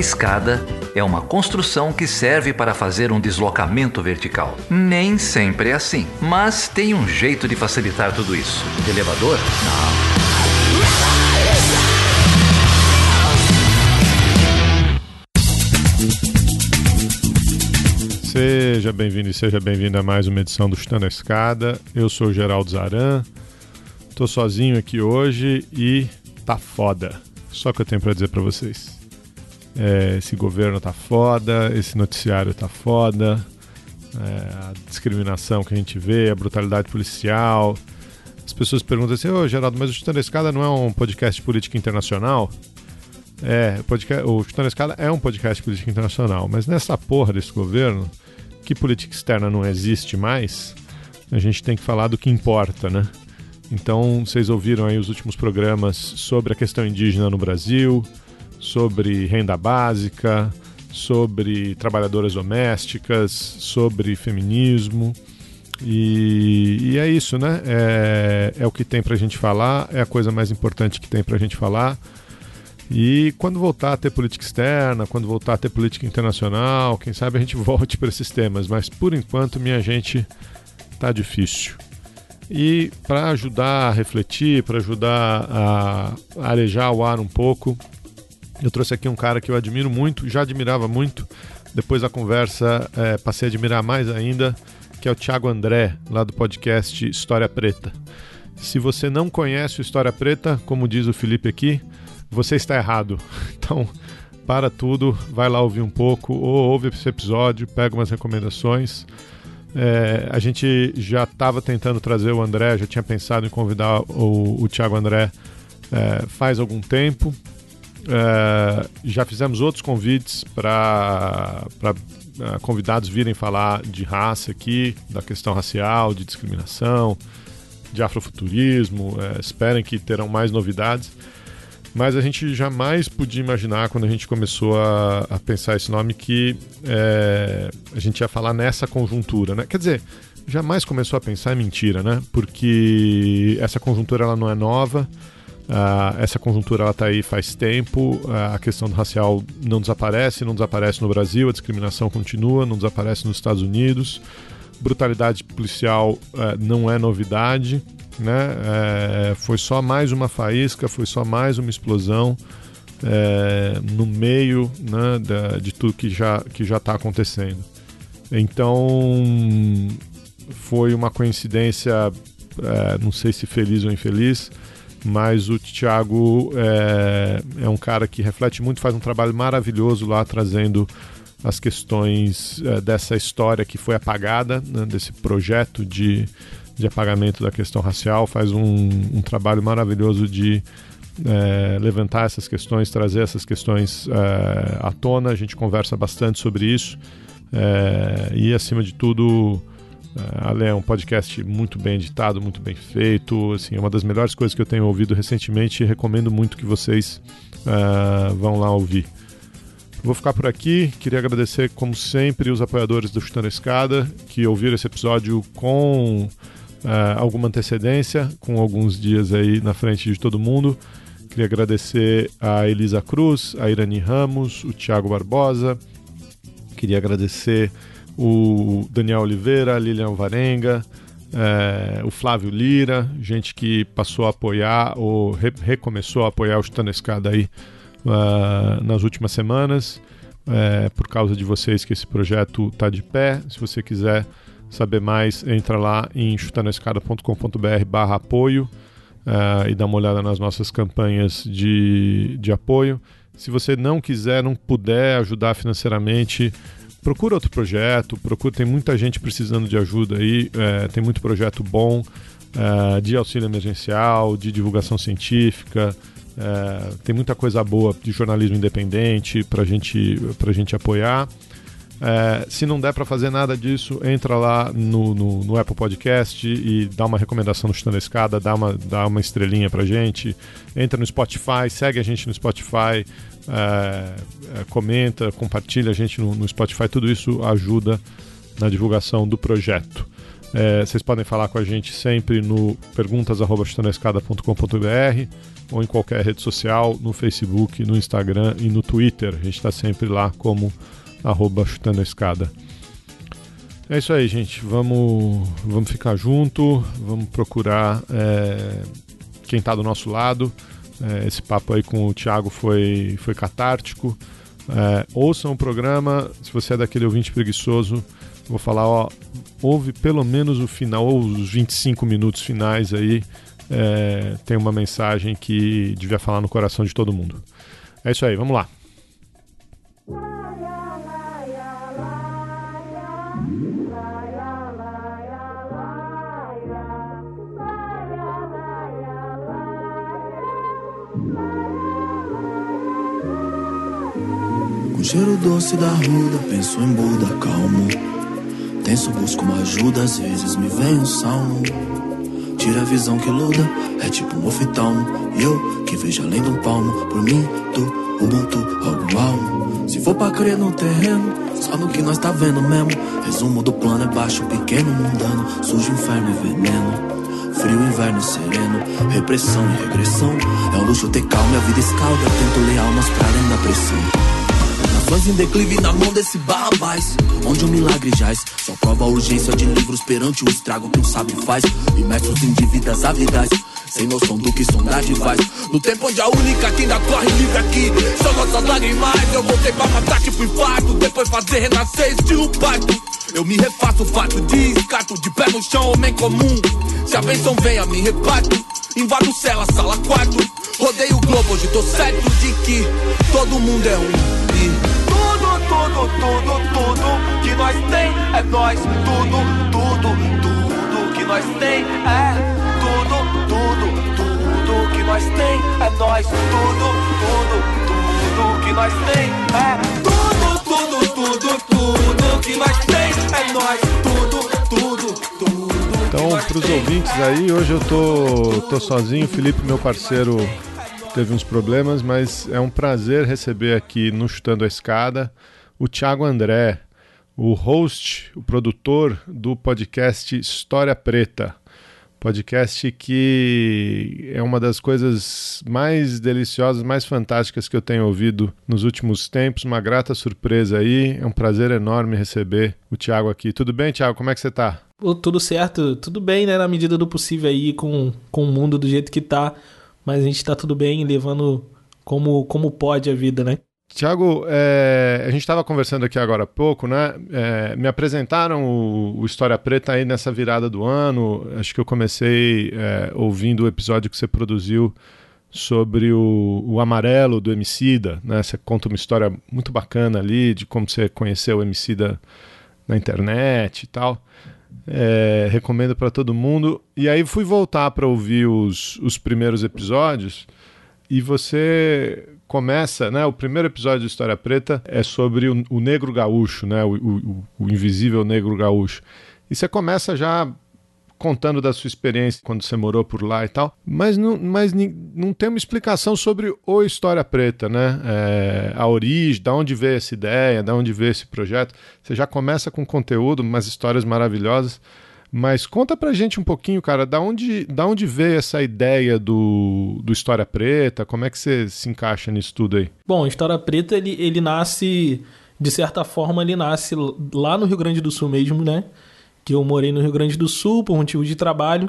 escada é uma construção que serve para fazer um deslocamento vertical. Nem sempre é assim, mas tem um jeito de facilitar tudo isso. elevador? Não. Seja bem-vindo e seja bem-vindo a mais uma edição do Chutando a Escada. Eu sou o Geraldo Zaran, tô sozinho aqui hoje e tá foda. Só que eu tenho para dizer para vocês. É, esse governo tá foda, esse noticiário tá foda, é, a discriminação que a gente vê, a brutalidade policial. As pessoas perguntam assim: Ô Geraldo, mas o Chutando a Escada não é um podcast de política internacional? É, podcast, o Chutando a Escada é um podcast de política internacional, mas nessa porra desse governo, que política externa não existe mais, a gente tem que falar do que importa, né? Então, vocês ouviram aí os últimos programas sobre a questão indígena no Brasil, sobre renda básica, sobre trabalhadoras domésticas, sobre feminismo. E, e é isso, né? É, é o que tem pra gente falar, é a coisa mais importante que tem pra gente falar. E quando voltar a ter política externa, quando voltar a ter política internacional, quem sabe a gente volte para esses temas, mas por enquanto, minha gente, tá difícil. E para ajudar a refletir, para ajudar a arejar o ar um pouco, eu trouxe aqui um cara que eu admiro muito, já admirava muito, depois da conversa é, passei a admirar mais ainda, que é o Thiago André, lá do podcast História Preta. Se você não conhece o História Preta, como diz o Felipe aqui, você está errado. Então, para tudo, vai lá ouvir um pouco, ou ouve esse episódio, pega umas recomendações. É, a gente já estava tentando trazer o André, já tinha pensado em convidar o, o Thiago André é, faz algum tempo. É, já fizemos outros convites para é, convidados virem falar de raça aqui, da questão racial, de discriminação, de afrofuturismo. É, esperem que terão mais novidades mas a gente jamais podia imaginar quando a gente começou a, a pensar esse nome que a gente ia falar nessa conjuntura, né? Quer dizer, jamais começou a pensar é mentira, né? Porque essa conjuntura ela não é nova. Uh, essa conjuntura está aí faz tempo. Uh, a questão racial não desaparece, não desaparece no Brasil, a discriminação continua, não desaparece nos Estados Unidos. Brutalidade policial uh, não é novidade né? É, foi só mais uma faísca, foi só mais uma explosão é, no meio né, da, de tudo que já que já está acontecendo. Então foi uma coincidência, é, não sei se feliz ou infeliz, mas o Thiago é, é, um cara que reflete muito, faz um trabalho maravilhoso lá trazendo as questões é, dessa história que foi apagada, né, desse projeto de de apagamento da questão racial, faz um, um trabalho maravilhoso de é, levantar essas questões, trazer essas questões é, à tona. A gente conversa bastante sobre isso. É, e, acima de tudo, Ale é um podcast muito bem editado, muito bem feito. Assim, é uma das melhores coisas que eu tenho ouvido recentemente e recomendo muito que vocês é, vão lá ouvir. Vou ficar por aqui. Queria agradecer, como sempre, os apoiadores do Chutando a Escada que ouviram esse episódio com uh, alguma antecedência, com alguns dias aí na frente de todo mundo. Queria agradecer a Elisa Cruz, a Irani Ramos, o Thiago Barbosa. Queria agradecer o Daniel Oliveira, Lilian Varenga, é, o Flávio Lira, gente que passou a apoiar ou re recomeçou a apoiar o Chutando a Escada aí uh, nas últimas semanas. É, por causa de vocês que esse projeto está de pé. Se você quiser saber mais, entra lá em chutanoescada.com.br barra apoio uh, e dá uma olhada nas nossas campanhas de, de apoio. Se você não quiser, não puder ajudar financeiramente, procura outro projeto, procura, tem muita gente precisando de ajuda aí, é, tem muito projeto bom é, de auxílio emergencial, de divulgação científica, é, tem muita coisa boa de jornalismo independente para gente, a gente apoiar. É, se não der para fazer nada disso, entra lá no, no, no, Apple Podcast e dá uma recomendação no Chutando a Escada, dá uma, dá uma estrelinha pra gente. Entra no Spotify, segue a gente no Spotify, é, é, comenta, compartilha a gente no, no, Spotify. Tudo isso ajuda na divulgação do projeto. É, vocês podem falar com a gente sempre no perguntas.chutanescada.com.br ou em qualquer rede social, no Facebook, no Instagram e no Twitter. A gente está sempre lá como arroba chutando a escada. É isso aí, gente. Vamos, vamos ficar junto, vamos procurar é, quem está do nosso lado. É, esse papo aí com o Thiago foi, foi catártico. É, ouçam o programa, se você é daquele ouvinte preguiçoso, vou falar, ó, ouve pelo menos o final, ou os 25 minutos finais aí, é, tem uma mensagem que devia falar no coração de todo mundo. É isso aí, vamos lá. Com cheiro doce da ruda, penso em Buda, calmo. Tenso, busco uma ajuda, às vezes me vem um salmo. Tira a visão que luda, é tipo um oftalmo. E eu que vejo além do palmo, por mim, tu, Ubuntu, algo almo. Se for pra crer no terreno, só no que nós tá vendo mesmo. Resumo do plano é baixo, pequeno, mundano. Sujo, inferno e veneno. Frio, inverno sereno, repressão e regressão. É um luxo ter calma a vida escalda. Tento ler almas pra além da pressão. Em declive na mão desse barrabás Onde o milagre jaz. Só prova a urgência de livros perante o estrago que um sábio faz. Imersos em dívidas avidais. Sem noção do que sondagem faz. No tempo onde a única que ainda corre livre aqui. São nossas lágrimas. Eu voltei pra matar tipo infarto. Depois fazer renascer estilo parto. Eu me refaço fato de escato. De pé no chão, homem comum. Se a benção vem a me reparto. Invado cela, sala, quarto. Rodeio o globo, hoje tô certo de que Todo mundo é um. E tudo, tudo, tudo que nós tem é nós. Tudo, tudo, tudo que nós tem é tudo, tudo, tudo que nós tem é nós. Tudo, tudo, tudo que nós tem é tudo, tudo, tudo, tudo que nós tem é nós. Tudo, tudo, tudo. Então, para os ouvintes aí, hoje eu tô, tô sozinho. Felipe, meu parceiro, teve uns problemas, mas é um prazer receber aqui no Chutando a Escada o Thiago André, o host, o produtor do podcast História Preta. Podcast que é uma das coisas mais deliciosas, mais fantásticas que eu tenho ouvido nos últimos tempos. Uma grata surpresa aí. É um prazer enorme receber o Thiago aqui. Tudo bem, Thiago? Como é que você está? Tudo certo, tudo bem, né? Na medida do possível aí, com, com o mundo do jeito que tá. Mas a gente tá tudo bem, levando como, como pode a vida, né? Tiago, é, a gente estava conversando aqui agora há pouco, né? É, me apresentaram o, o, História Preta aí nessa virada do ano. Acho que eu comecei é, ouvindo o episódio que você produziu sobre o, o Amarelo do Emicida, né? Você conta uma história muito bacana ali de como você conheceu o Emicida na internet e tal. É, recomendo para todo mundo. E aí fui voltar para ouvir os, os primeiros episódios e você começa, né? O primeiro episódio de História Preta é sobre o, o negro gaúcho, né? O, o, o, invisível negro gaúcho. E você começa já contando da sua experiência quando você morou por lá e tal, mas não, mas não tem uma explicação sobre o História Preta, né? É, a origem, da onde veio essa ideia, da onde veio esse projeto. Você já começa com conteúdo, umas histórias maravilhosas. Mas conta pra gente um pouquinho, cara, da onde, da onde veio essa ideia do, do História Preta? Como é que você se encaixa nisso tudo aí? Bom, História Preta, ele, ele nasce, de certa forma, ele nasce lá no Rio Grande do Sul mesmo, né? Que eu morei no Rio Grande do Sul por motivo de trabalho.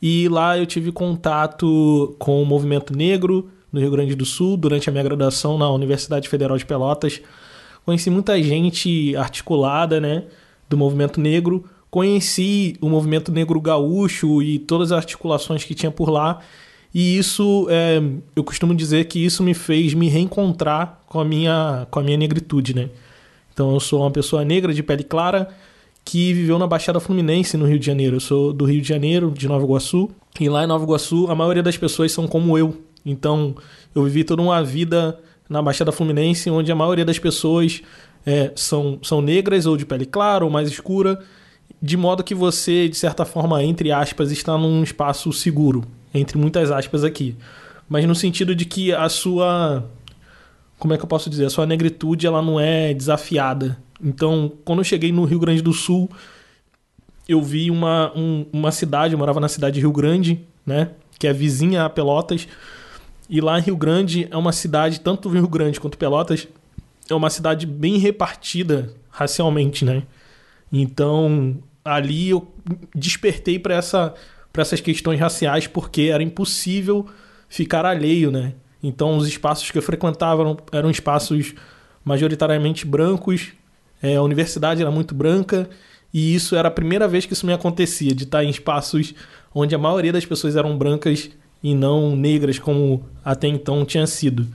E lá eu tive contato com o movimento negro no Rio Grande do Sul durante a minha graduação na Universidade Federal de Pelotas. Conheci muita gente articulada, né? Do movimento negro conheci o movimento negro gaúcho e todas as articulações que tinha por lá. E isso, é, eu costumo dizer que isso me fez me reencontrar com a minha, com a minha negritude, né? Então eu sou uma pessoa negra de pele clara que viveu na Baixada Fluminense, no Rio de Janeiro. Eu sou do Rio de Janeiro, de Nova Iguaçu. E lá em Nova Iguaçu, a maioria das pessoas são como eu. Então eu vivi toda uma vida na Baixada Fluminense, onde a maioria das pessoas é, são, são negras ou de pele clara ou mais escura de modo que você, de certa forma, entre aspas, está num espaço seguro, entre muitas aspas aqui. Mas no sentido de que a sua. Como é que eu posso dizer? A sua negritude ela não é desafiada. Então, quando eu cheguei no Rio Grande do Sul, eu vi uma, um, uma cidade, eu morava na cidade de Rio Grande, né? Que é vizinha a Pelotas. E lá em Rio Grande é uma cidade, tanto Rio Grande quanto Pelotas, é uma cidade bem repartida racialmente, né? Então, ali eu despertei para essa, essas questões raciais porque era impossível ficar alheio, né? Então, os espaços que eu frequentava eram, eram espaços majoritariamente brancos, é, a universidade era muito branca, e isso era a primeira vez que isso me acontecia, de estar em espaços onde a maioria das pessoas eram brancas e não negras, como até então tinha sido.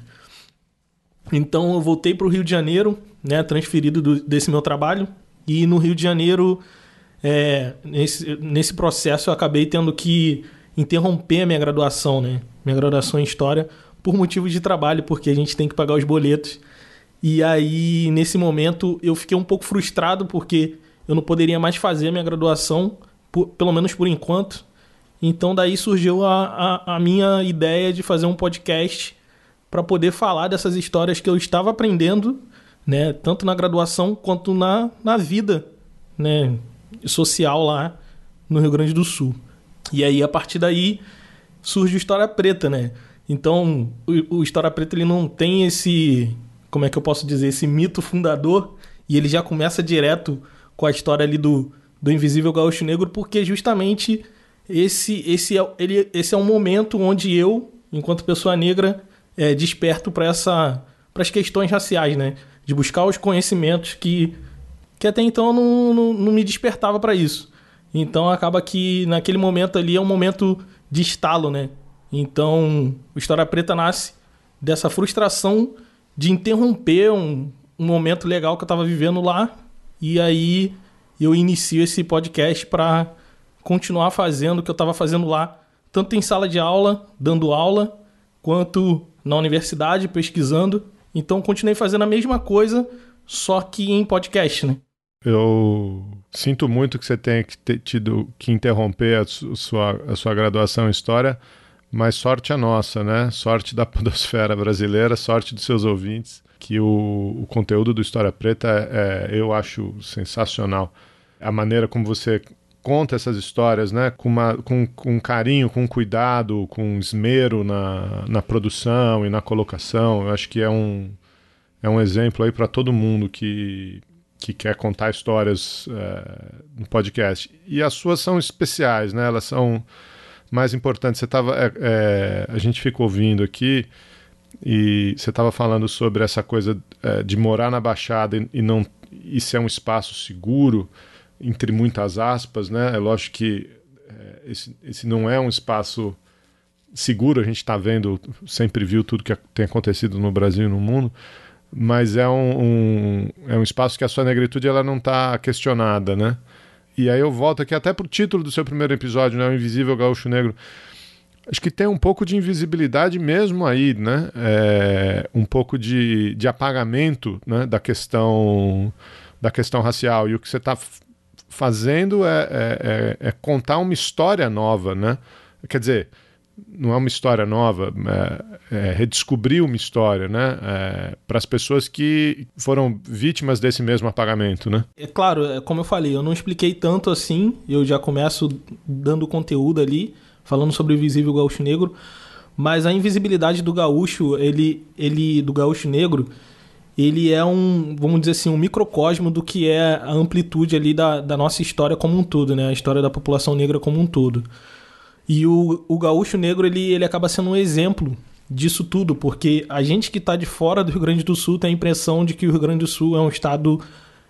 Então eu voltei para o Rio de Janeiro, né, transferido do, desse meu trabalho, e no Rio de Janeiro, é, nesse, nesse processo, eu acabei tendo que interromper a minha graduação, né, minha graduação em História, por motivos de trabalho, porque a gente tem que pagar os boletos. E aí, nesse momento, eu fiquei um pouco frustrado, porque eu não poderia mais fazer a minha graduação, por, pelo menos por enquanto. Então daí surgiu a, a, a minha ideia de fazer um podcast para poder falar dessas histórias que eu estava aprendendo, né, tanto na graduação quanto na, na vida né, social lá no Rio Grande do Sul. E aí, a partir daí, surge o História Preta, né? Então, o, o História Preta ele não tem esse, como é que eu posso dizer, esse mito fundador, e ele já começa direto com a história ali do, do Invisível Gaúcho Negro, porque justamente esse, esse, é, ele, esse é um momento onde eu, enquanto pessoa negra, é, desperto para essa para as questões raciais, né? De buscar os conhecimentos que, que até então não, não, não me despertava para isso. Então acaba que naquele momento ali é um momento de estalo, né? Então o História Preta nasce dessa frustração de interromper um, um momento legal que eu estava vivendo lá e aí eu inicio esse podcast para continuar fazendo o que eu estava fazendo lá, tanto em sala de aula, dando aula, quanto na universidade, pesquisando. Então continuei fazendo a mesma coisa, só que em podcast, né? Eu sinto muito que você tenha que ter tido que interromper a sua, a sua graduação em História, mas sorte a nossa, né? Sorte da podosfera brasileira, sorte dos seus ouvintes que o, o conteúdo do História Preta é, é, eu acho sensacional. A maneira como você conta essas histórias, né, com, uma, com, com carinho, com cuidado, com esmero na, na produção e na colocação, eu acho que é um, é um exemplo aí para todo mundo que, que quer contar histórias é, no podcast. E as suas são especiais, né, elas são mais importantes. Você tava, é, é, a gente fica ouvindo aqui e você estava falando sobre essa coisa de morar na Baixada e, e não e ser um espaço seguro, entre muitas aspas, né? É lógico que é, esse, esse não é um espaço seguro, a gente está vendo, sempre viu tudo que tem acontecido no Brasil e no mundo, mas é um, um é um espaço que a sua negritude ela não está questionada, né? E aí eu volto aqui até para o título do seu primeiro episódio, né? O Invisível Gaúcho Negro acho que tem um pouco de invisibilidade mesmo aí, né? É, um pouco de, de apagamento né? da questão da questão racial. E o que você está fazendo é, é, é, é, contar uma história nova, né? Quer dizer, não é uma história nova, é, é redescobrir uma história, né? É, para as pessoas que foram vítimas desse mesmo apagamento, né? É claro, como eu falei, eu não expliquei tanto assim, eu já começo dando conteúdo ali, falando sobre o invisível gaúcho negro, mas a invisibilidade do gaúcho, ele, ele do gaúcho negro, ele é um, vamos dizer assim, um microcosmo do que é a amplitude ali da, da nossa história como um todo, né? A história da população negra como um todo. E o, o gaúcho negro, ele, ele acaba sendo um exemplo disso tudo, porque a gente que está de fora do Rio Grande do Sul tem a impressão de que o Rio Grande do Sul é um estado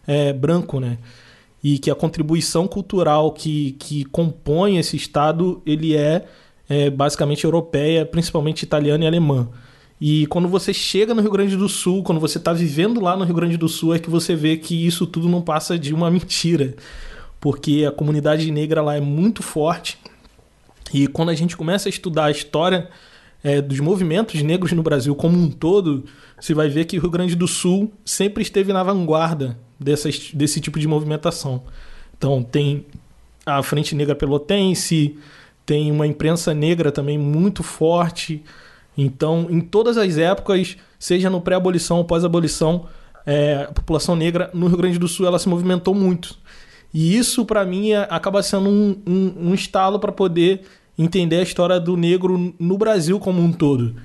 é, branco, né? e que a contribuição cultural que, que compõe esse Estado ele é, é basicamente europeia, principalmente italiana e alemã. E quando você chega no Rio Grande do Sul, quando você está vivendo lá no Rio Grande do Sul, é que você vê que isso tudo não passa de uma mentira. Porque a comunidade negra lá é muito forte. E quando a gente começa a estudar a história é, dos movimentos negros no Brasil como um todo, você vai ver que o Rio Grande do Sul sempre esteve na vanguarda desse tipo de movimentação. Então, tem a Frente Negra Pelotense, tem uma imprensa negra também muito forte. Então, em todas as épocas, seja no pré-abolição ou pós-abolição, é, a população negra no Rio Grande do Sul ela se movimentou muito. E isso, para mim, é, acaba sendo um, um, um estalo para poder entender a história do negro no Brasil como um todo.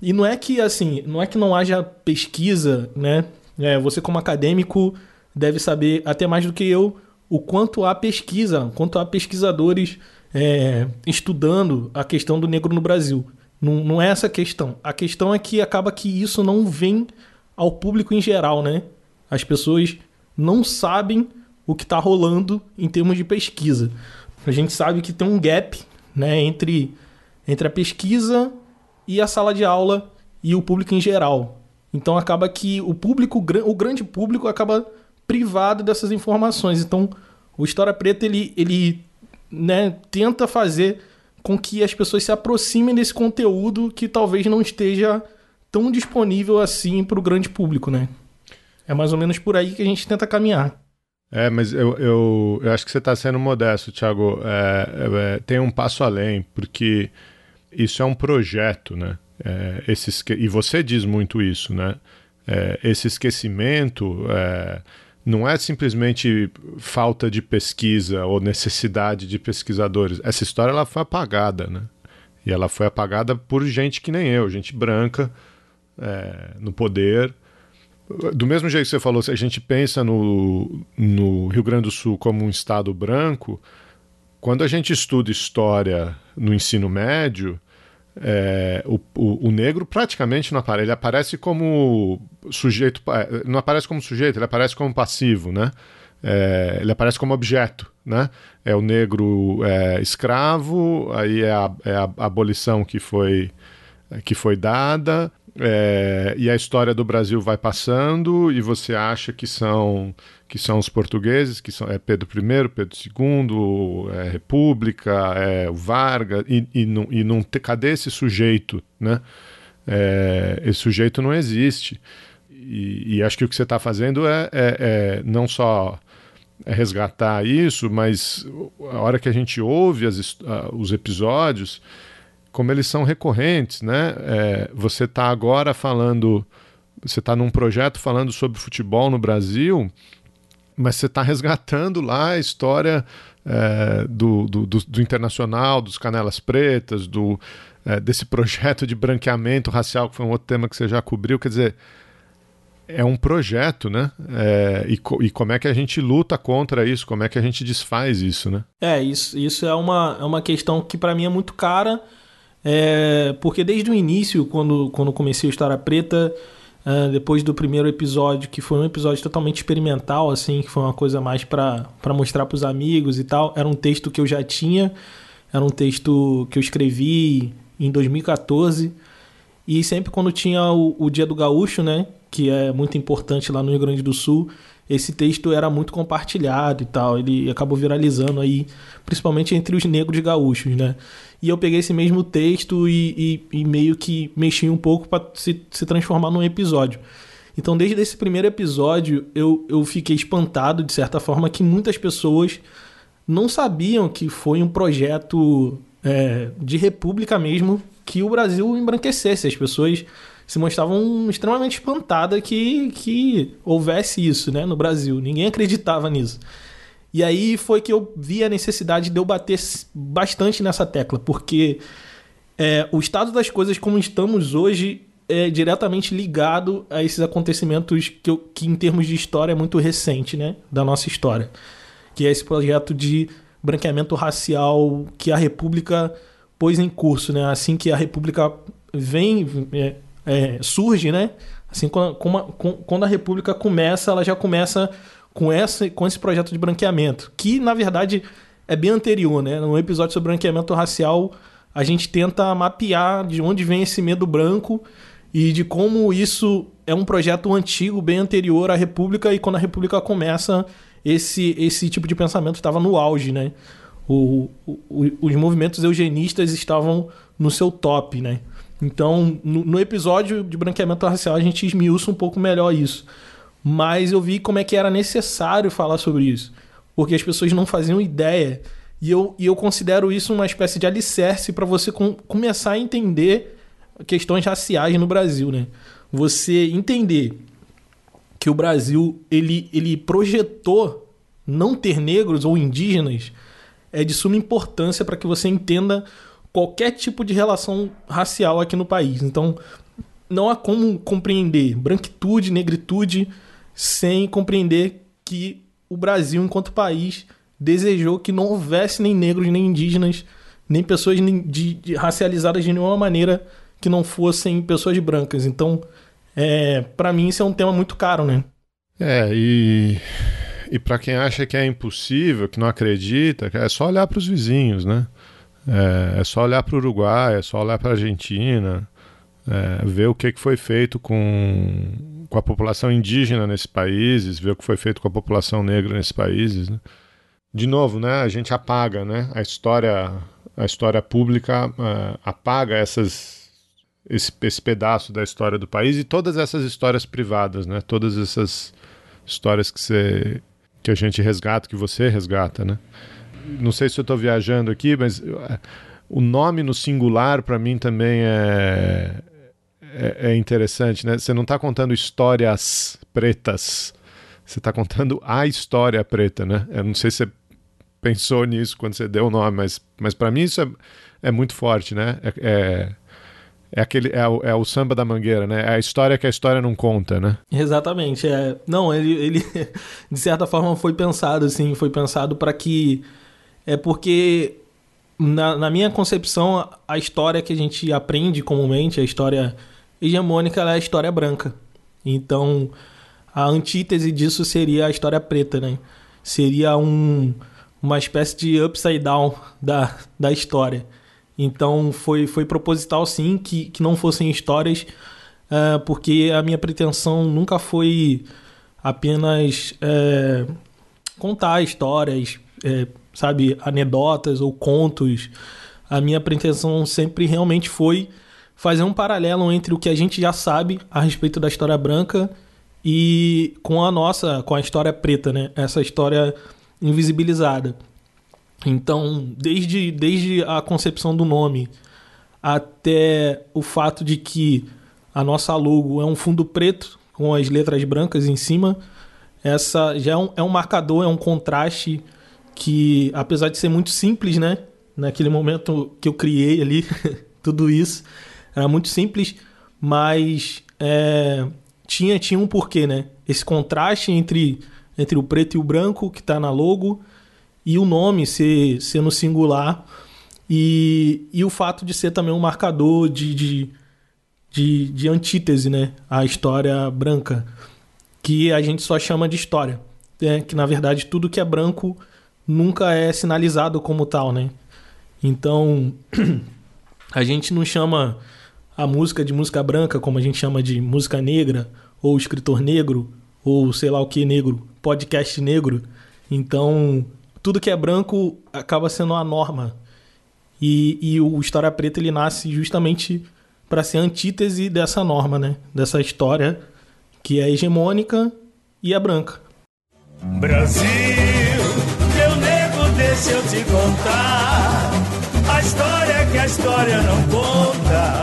E não é que assim, não é que não haja pesquisa, né? É, você como acadêmico deve saber até mais do que eu o quanto há pesquisa, quanto há pesquisadores é, estudando a questão do negro no Brasil. Não, não é essa a questão. A questão é que acaba que isso não vem ao público em geral, né? As pessoas não sabem o que está rolando em termos de pesquisa. A gente sabe que tem um gap né, entre, entre a pesquisa e a sala de aula e o público em geral. Então acaba que o público, o grande público acaba privado dessas informações. Então o História Preta ele, ele né, tenta fazer com que as pessoas se aproximem desse conteúdo que talvez não esteja tão disponível assim para o grande público, né? É mais ou menos por aí que a gente tenta caminhar. É, mas eu, eu, eu acho que você está sendo modesto, Thiago. É, é, tem um passo além, porque isso é um projeto, né? É, esse, e você diz muito isso, né? É, esse esquecimento é, não é simplesmente falta de pesquisa ou necessidade de pesquisadores. Essa história ela foi apagada, né? E ela foi apagada por gente que nem eu, gente branca é, no poder. Do mesmo jeito que você falou, se a gente pensa no, no Rio Grande do Sul como um estado branco, quando a gente estuda história no ensino médio, é, o, o, o, negro praticamente não aparece. Ele aparece como sujeito, é, não aparece como sujeito, ele aparece como passivo, né? É, ele aparece como objeto, né? É o negro é, escravo, aí é a, é a abolição que foi que foi dada, é, e a história do Brasil vai passando e você acha que são que são os portugueses, que são é Pedro I, Pedro II, é República, é o Vargas e, e, não, e não cadê esse sujeito, né? É, esse sujeito não existe e, e, acho que o que você está fazendo é, é, é não só resgatar isso, mas a hora que a gente ouve as, os episódios como eles são recorrentes, né? É, você está agora falando, você está num projeto falando sobre futebol no Brasil, mas você está resgatando lá a história é, do, do, do, do, Internacional, dos Canelas Pretas, do, é, desse projeto de branqueamento racial, que foi um outro tema que você já cobriu. Quer dizer, é um projeto, né? É, e, e, como é que a gente luta contra isso? Como é que a gente desfaz isso, né? É, isso, isso é, uma, é uma questão que para mim é muito cara é, porque desde o início, quando, quando comecei a História Preta, uh, depois do primeiro episódio, que foi um episódio totalmente experimental, assim, que foi uma coisa mais para mostrar para os amigos e tal, era um texto que eu já tinha, era um texto que eu escrevi em 2014. E sempre quando tinha o, o Dia do Gaúcho, né, que é muito importante lá no Rio Grande do Sul, esse texto era muito compartilhado e tal. Ele acabou viralizando aí, principalmente entre os negros gaúchos, né? E eu peguei esse mesmo texto e, e, e meio que mexi um pouco para se, se transformar num episódio. Então, desde esse primeiro episódio, eu, eu fiquei espantado, de certa forma, que muitas pessoas não sabiam que foi um projeto é, de república mesmo que o Brasil embranquecesse. As pessoas se mostravam extremamente espantadas que, que houvesse isso né, no Brasil. Ninguém acreditava nisso. E aí foi que eu vi a necessidade de eu bater bastante nessa tecla, porque é, o estado das coisas como estamos hoje é diretamente ligado a esses acontecimentos que, eu, que em termos de história é muito recente, né, da nossa história, que é esse projeto de branqueamento racial que a República pôs em curso, né, assim que a República vem é, é, surge, né? Assim, quando a República começa, ela já começa com, essa, com esse projeto de branqueamento, que na verdade é bem anterior, né? No episódio sobre branqueamento racial, a gente tenta mapear de onde vem esse medo branco e de como isso é um projeto antigo, bem anterior à República, e quando a República começa, esse, esse tipo de pensamento estava no auge, né? O, o, os movimentos eugenistas estavam no seu top, né? Então, no, no, episódio de branqueamento racial, a gente esmiuça um pouco melhor isso. Mas eu vi como é que era necessário falar sobre isso. Porque as pessoas não faziam ideia. E eu, e eu considero isso uma espécie de alicerce para você com, começar a entender questões raciais no Brasil, né? Você entender que o Brasil ele, ele projetou não ter negros ou indígenas é de suma importância para que você entenda qualquer tipo de relação racial aqui no país. Então, não há como compreender branquitude, negritude, sem compreender que o Brasil, enquanto país, desejou que não houvesse nem negros, nem indígenas, nem pessoas de, de racializadas de nenhuma maneira que não fossem pessoas brancas. Então, é, para mim, isso é um tema muito caro, né? É, e, e para quem acha que é impossível, que não acredita, é só olhar para os vizinhos, né? É, é só olhar para o Uruguai, é só olhar para a Argentina, é, ver o que, que foi feito com, com a população indígena nesses países, ver o que foi feito com a população negra nesses países. Né? De novo, né, a gente apaga né, a história a história pública uh, apaga essas esse, esse pedaço da história do país e todas essas histórias privadas, né? Todas essas histórias que você que a gente resgata, que você resgata, né? Não sei se eu estou viajando aqui, mas eh, o nome no singular para mim também é, é, é, interessante, né? Você não está contando histórias pretas, você está contando a história preta, né? Eu não sei se você pensou nisso quando você deu o nome, mas, mas para mim isso é, é muito forte, né? É, é, é, aquele, é o, é, o, samba da mangueira, né? É a história que a história não conta, né? Exatamente. É, não, ele, ele de certa forma foi pensado, assim, foi pensado para que. É porque, na, na minha concepção, a história que a gente aprende comumente, a história hegemônica, é a história branca. Então, a antítese disso seria a história preta, né? Seria um uma espécie de upside down da, da história. Então foi, foi proposital sim que, que não fossem histórias, uh, porque a minha pretensão nunca foi apenas é, contar histórias, é, sabe, anedotas ou contos. A minha pretensão sempre realmente foi fazer um paralelo entre o que a gente já sabe a respeito da história branca e com a nossa, com a história preta, né? Essa história invisibilizada. Então, desde, desde a concepção do nome até o fato de que a nossa logo é um fundo preto com as letras brancas em cima, essa já é um, é um marcador, é um contraste que, apesar de ser muito simples, né? Naquele momento que eu criei ali tudo isso, era muito simples, mas é, tinha, tinha um porquê, né? Esse contraste entre entre o preto e o branco que está na logo e o nome ser, ser no singular e, e o fato de ser também um marcador de, de, de, de antítese né, à história branca, que a gente só chama de história. Né? Que na verdade tudo que é branco nunca é sinalizado como tal. Né? Então a gente não chama a música de música branca como a gente chama de música negra ou escritor negro ou sei lá o que negro podcast negro. Então, tudo que é branco acaba sendo a norma. E, e o História Preta ele nasce justamente para ser antítese dessa norma, né? Dessa história que é hegemônica e é branca. Brasil, deixa eu te contar a história que a história não conta.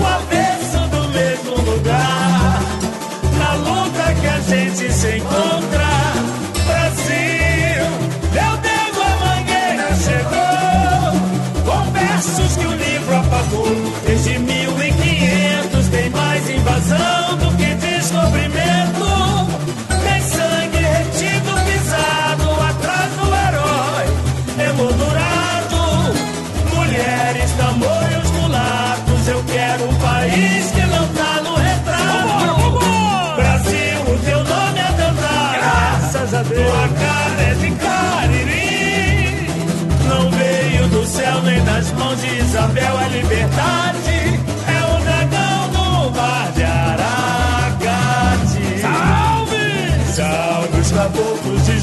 O avesso do mesmo lugar, na luta que a gente se encontra. Desde 1500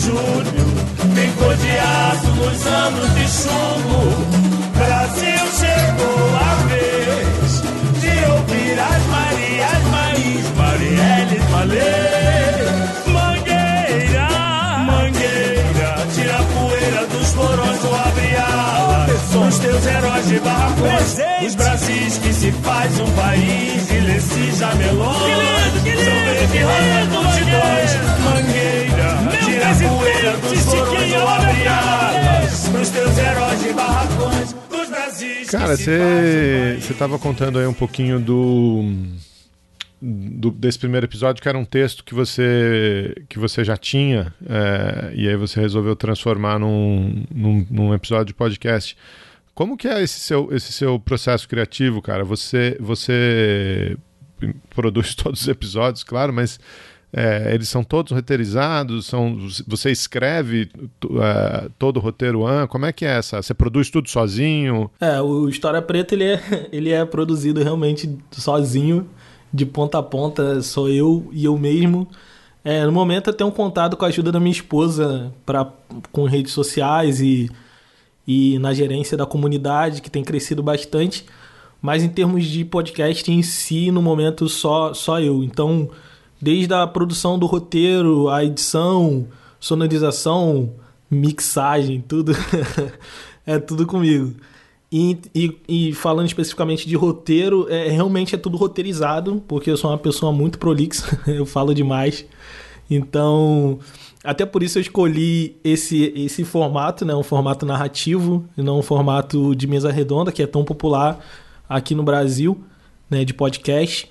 de julho, bem codeado nos anos de chumbo. Brasil chegou a vez de ouvir as Marias, Maís, Marielles, Malê. Mangueira, mangueira, tira a poeira dos porões ou abre alas. Os teus heróis de barracões, os Brasis que se faz um país de Leci Jamelões. São verde, rosa, multidões, mangueira. Pros é teus heróis de barracões Dos Cara, você estava contando aí um pouquinho do, do... desse primeiro episódio que era um texto que você que você já tinha é, e aí você resolveu transformar num, num, num episódio de podcast. Como que é esse seu, esse seu processo criativo, cara? Você, você produz todos os episódios, claro, mas é, eles são todos roteirizados? São, você escreve é, todo o roteiro? an- Como é que é essa? Você produz tudo sozinho? É, o História Preta ele é, ele é produzido realmente sozinho, de ponta a ponta, sou eu e eu mesmo. É, no momento eu tenho contato com a ajuda da minha esposa pra, com redes sociais e, e na gerência da comunidade, que tem crescido bastante. Mas em termos de podcast em si, no momento só, só eu. Então, desde a produção do roteiro, a edição, sonorização, mixagem, tudo é tudo comigo. E, e, e falando especificamente de roteiro, é, realmente é tudo roteirizado, porque eu sou uma pessoa muito prolixa, eu falo demais. Então, até por isso eu escolhi esse, esse formato, né? Um formato narrativo, e não um formato de mesa redonda, que é tão popular aqui no Brasil, né? De podcast.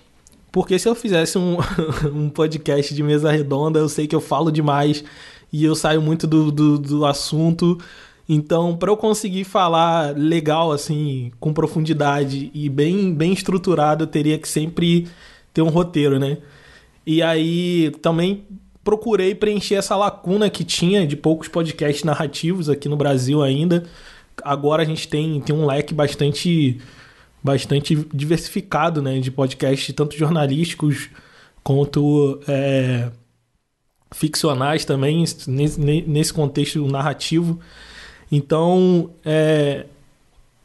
Porque se eu fizesse um, um podcast de mesa redonda, eu sei que eu falo demais e eu saio muito do, do, do assunto. Então, para eu conseguir falar legal, assim, com profundidade e bem, bem estruturado, eu teria que sempre ter um roteiro, né? E aí também procurei preencher essa lacuna que tinha de poucos podcasts narrativos aqui no Brasil ainda. Agora a gente tem, tem um leque bastante bastante diversificado, né, de podcasts tanto jornalísticos quanto é, ficcionais também nesse, nesse contexto narrativo. Então, é,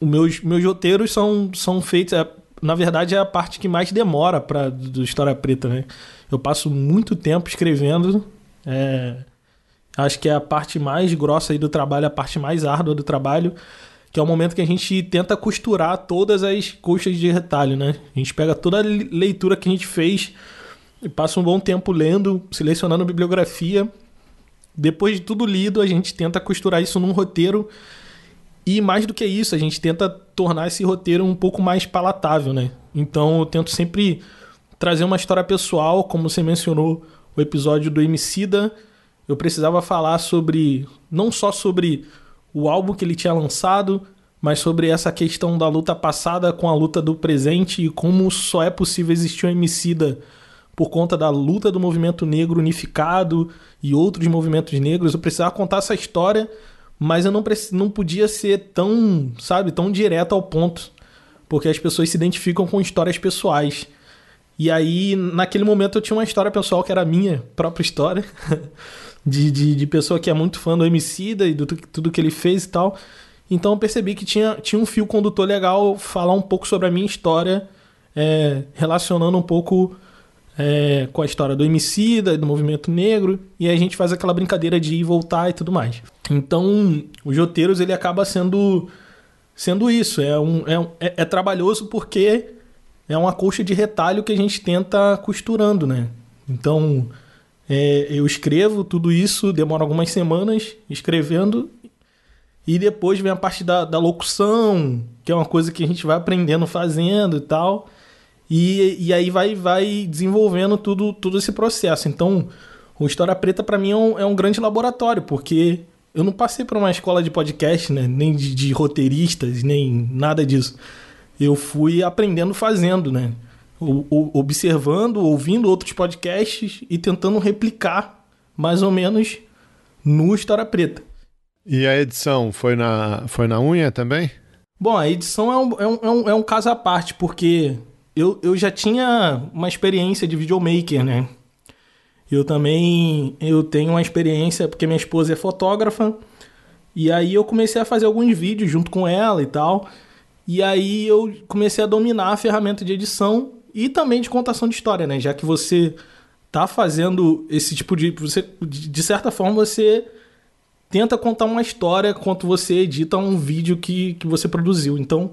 os meus, meus roteiros são, são feitos. É, na verdade, é a parte que mais demora para do História Preta, né? Eu passo muito tempo escrevendo. é, acho que é a parte mais grossa aí do trabalho, a parte mais árdua do trabalho, que é o momento que a gente tenta costurar todas as coxas de retalho, né? A gente pega toda a leitura que a gente fez e passa um bom tempo lendo, selecionando bibliografia. Depois de tudo lido, a gente tenta costurar isso num roteiro. E mais do que isso, a gente tenta tornar esse roteiro um pouco mais palatável, né? Então eu tento sempre trazer uma história pessoal, como você mencionou o episódio do Emicida. Eu precisava falar sobre não só sobre o álbum que ele tinha lançado, mas sobre essa questão da luta passada com a luta do presente e como só é possível existir um Emicida por conta da luta do movimento negro unificado e outros movimentos negros. Eu precisava contar essa história, mas eu não, não podia ser tão, sabe, tão direto ao ponto, porque as pessoas se identificam com histórias pessoais. E aí, naquele momento, eu tinha uma história pessoal que era a minha própria história, de, de, de pessoa que é muito fã do Emicida e do tudo que ele fez e tal. Então eu percebi que tinha, tinha um fio condutor legal falar um pouco sobre a minha história, é, relacionando um pouco é, com a história do Emicida do movimento negro, e aí a gente faz aquela brincadeira de ir voltar e tudo mais. Então, os roteiros ele acaba sendo sendo isso, é, um, é, um- é, é trabalhoso porque é uma colcha de retalho que a gente tenta costurando, né? Então, é, eu escrevo tudo isso, demora algumas semanas escrevendo, e depois vem a parte da, da locução, que é uma coisa que a gente vai aprendendo fazendo e tal. E, e aí vai, vai desenvolvendo tudo, todo esse processo. Então, o História Preta para mim é um, é um grande laboratório, porque eu não passei por uma escola de podcast, né? nem de, de roteiristas, nem nada disso. Eu fui aprendendo fazendo, né? O- o- observando, ouvindo outros podcasts e tentando replicar mais ou menos no História Preta. E a edição foi na, foi na unha também? Bom, a edição é um, é um, é um, é um caso à parte, porque eu, eu já tinha uma experiência de videomaker, né? Eu também eu tenho uma experiência, porque minha esposa é fotógrafa, e aí eu comecei a fazer alguns vídeos junto com ela e tal. E aí eu comecei a dominar a ferramenta de edição e também de contação de história, né? Já que você tá fazendo esse tipo de. Você, de certa forma, você tenta contar uma história enquanto você edita um vídeo que, que você produziu. Então,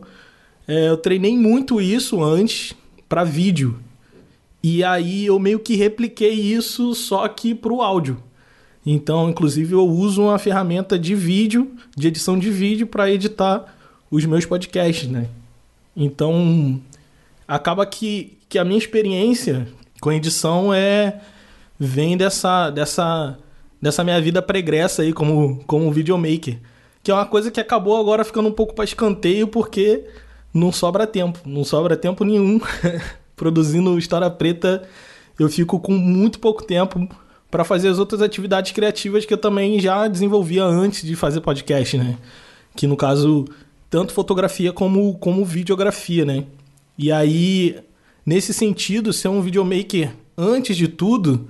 é, eu treinei muito isso antes para vídeo. E aí eu meio que repliquei isso só que pro áudio. Então, inclusive, eu uso uma ferramenta de vídeo, de edição de vídeo, para editar os meus podcasts, né? Então, acaba que, que a minha experiência com edição é vem dessa dessa dessa minha vida pregressa aí como como videomaker, que é uma coisa que acabou agora ficando um pouco para escanteio porque não sobra tempo, não sobra tempo nenhum produzindo história preta. Eu fico com muito pouco tempo para fazer as outras atividades criativas que eu também já desenvolvia antes de fazer podcast, né? Que no caso tanto fotografia como como videografia, né? E aí nesse sentido, ser um videomaker antes de tudo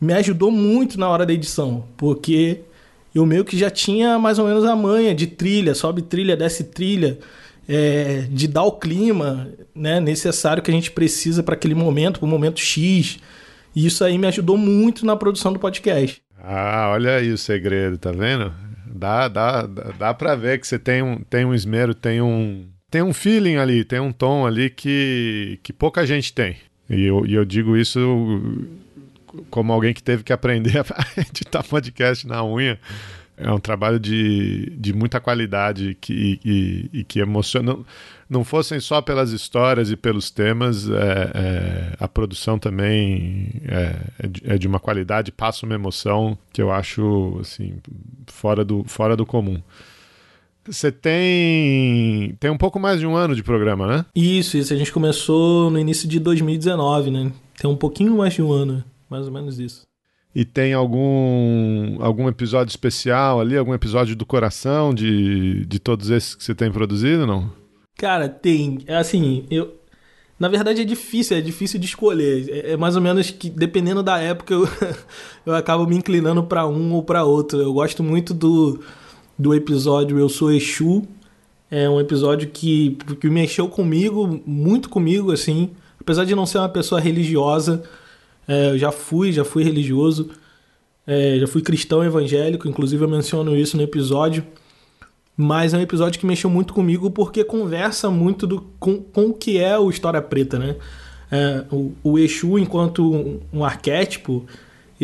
me ajudou muito na hora da edição, porque eu meio que já tinha mais ou menos a manha de trilha, sobe trilha, desce trilha, é, de dar o clima né, necessário que a gente precisa para aquele momento, para o momento X. E isso aí me ajudou muito na produção do podcast. Ah, olha aí o segredo, tá vendo? Dá, dá, dá, dá pra ver que você tem um, tem um esmero, tem um, tem um feeling ali, tem um tom ali que, que pouca gente tem. E eu, e eu digo isso como alguém que teve que aprender a editar podcast na unha. É um trabalho de, de muita qualidade que, e, e que emociona. Não, não fossem só pelas histórias e pelos temas, é, é, a produção também é, é, de, é, de, uma qualidade, passa uma emoção que eu acho assim, fora, do, fora do comum. Você tem tem um pouco mais de um ano de programa, né? Isso, isso. A gente começou no início de 2019, né? Tem um pouquinho mais de um ano, mais ou menos isso. E tem algum algum episódio especial ali, algum episódio do coração de, de todos esses que você tem produzido, não? Cara, tem. É assim, eu na verdade é difícil, é difícil de escolher. É, é mais ou menos que dependendo da época eu, eu acabo me inclinando para um ou para outro. Eu gosto muito do do episódio Eu Sou Exu. É um episódio que, que mexeu comigo, muito comigo, assim. Apesar de não ser uma pessoa religiosa, é, eu já fui, já fui religioso. É, já fui cristão evangélico, inclusive eu menciono isso no episódio. Mas é um episódio que mexeu muito comigo porque conversa muito do, com, com o que é o História Preta, né? É, o, o Exu, enquanto um, um arquétipo,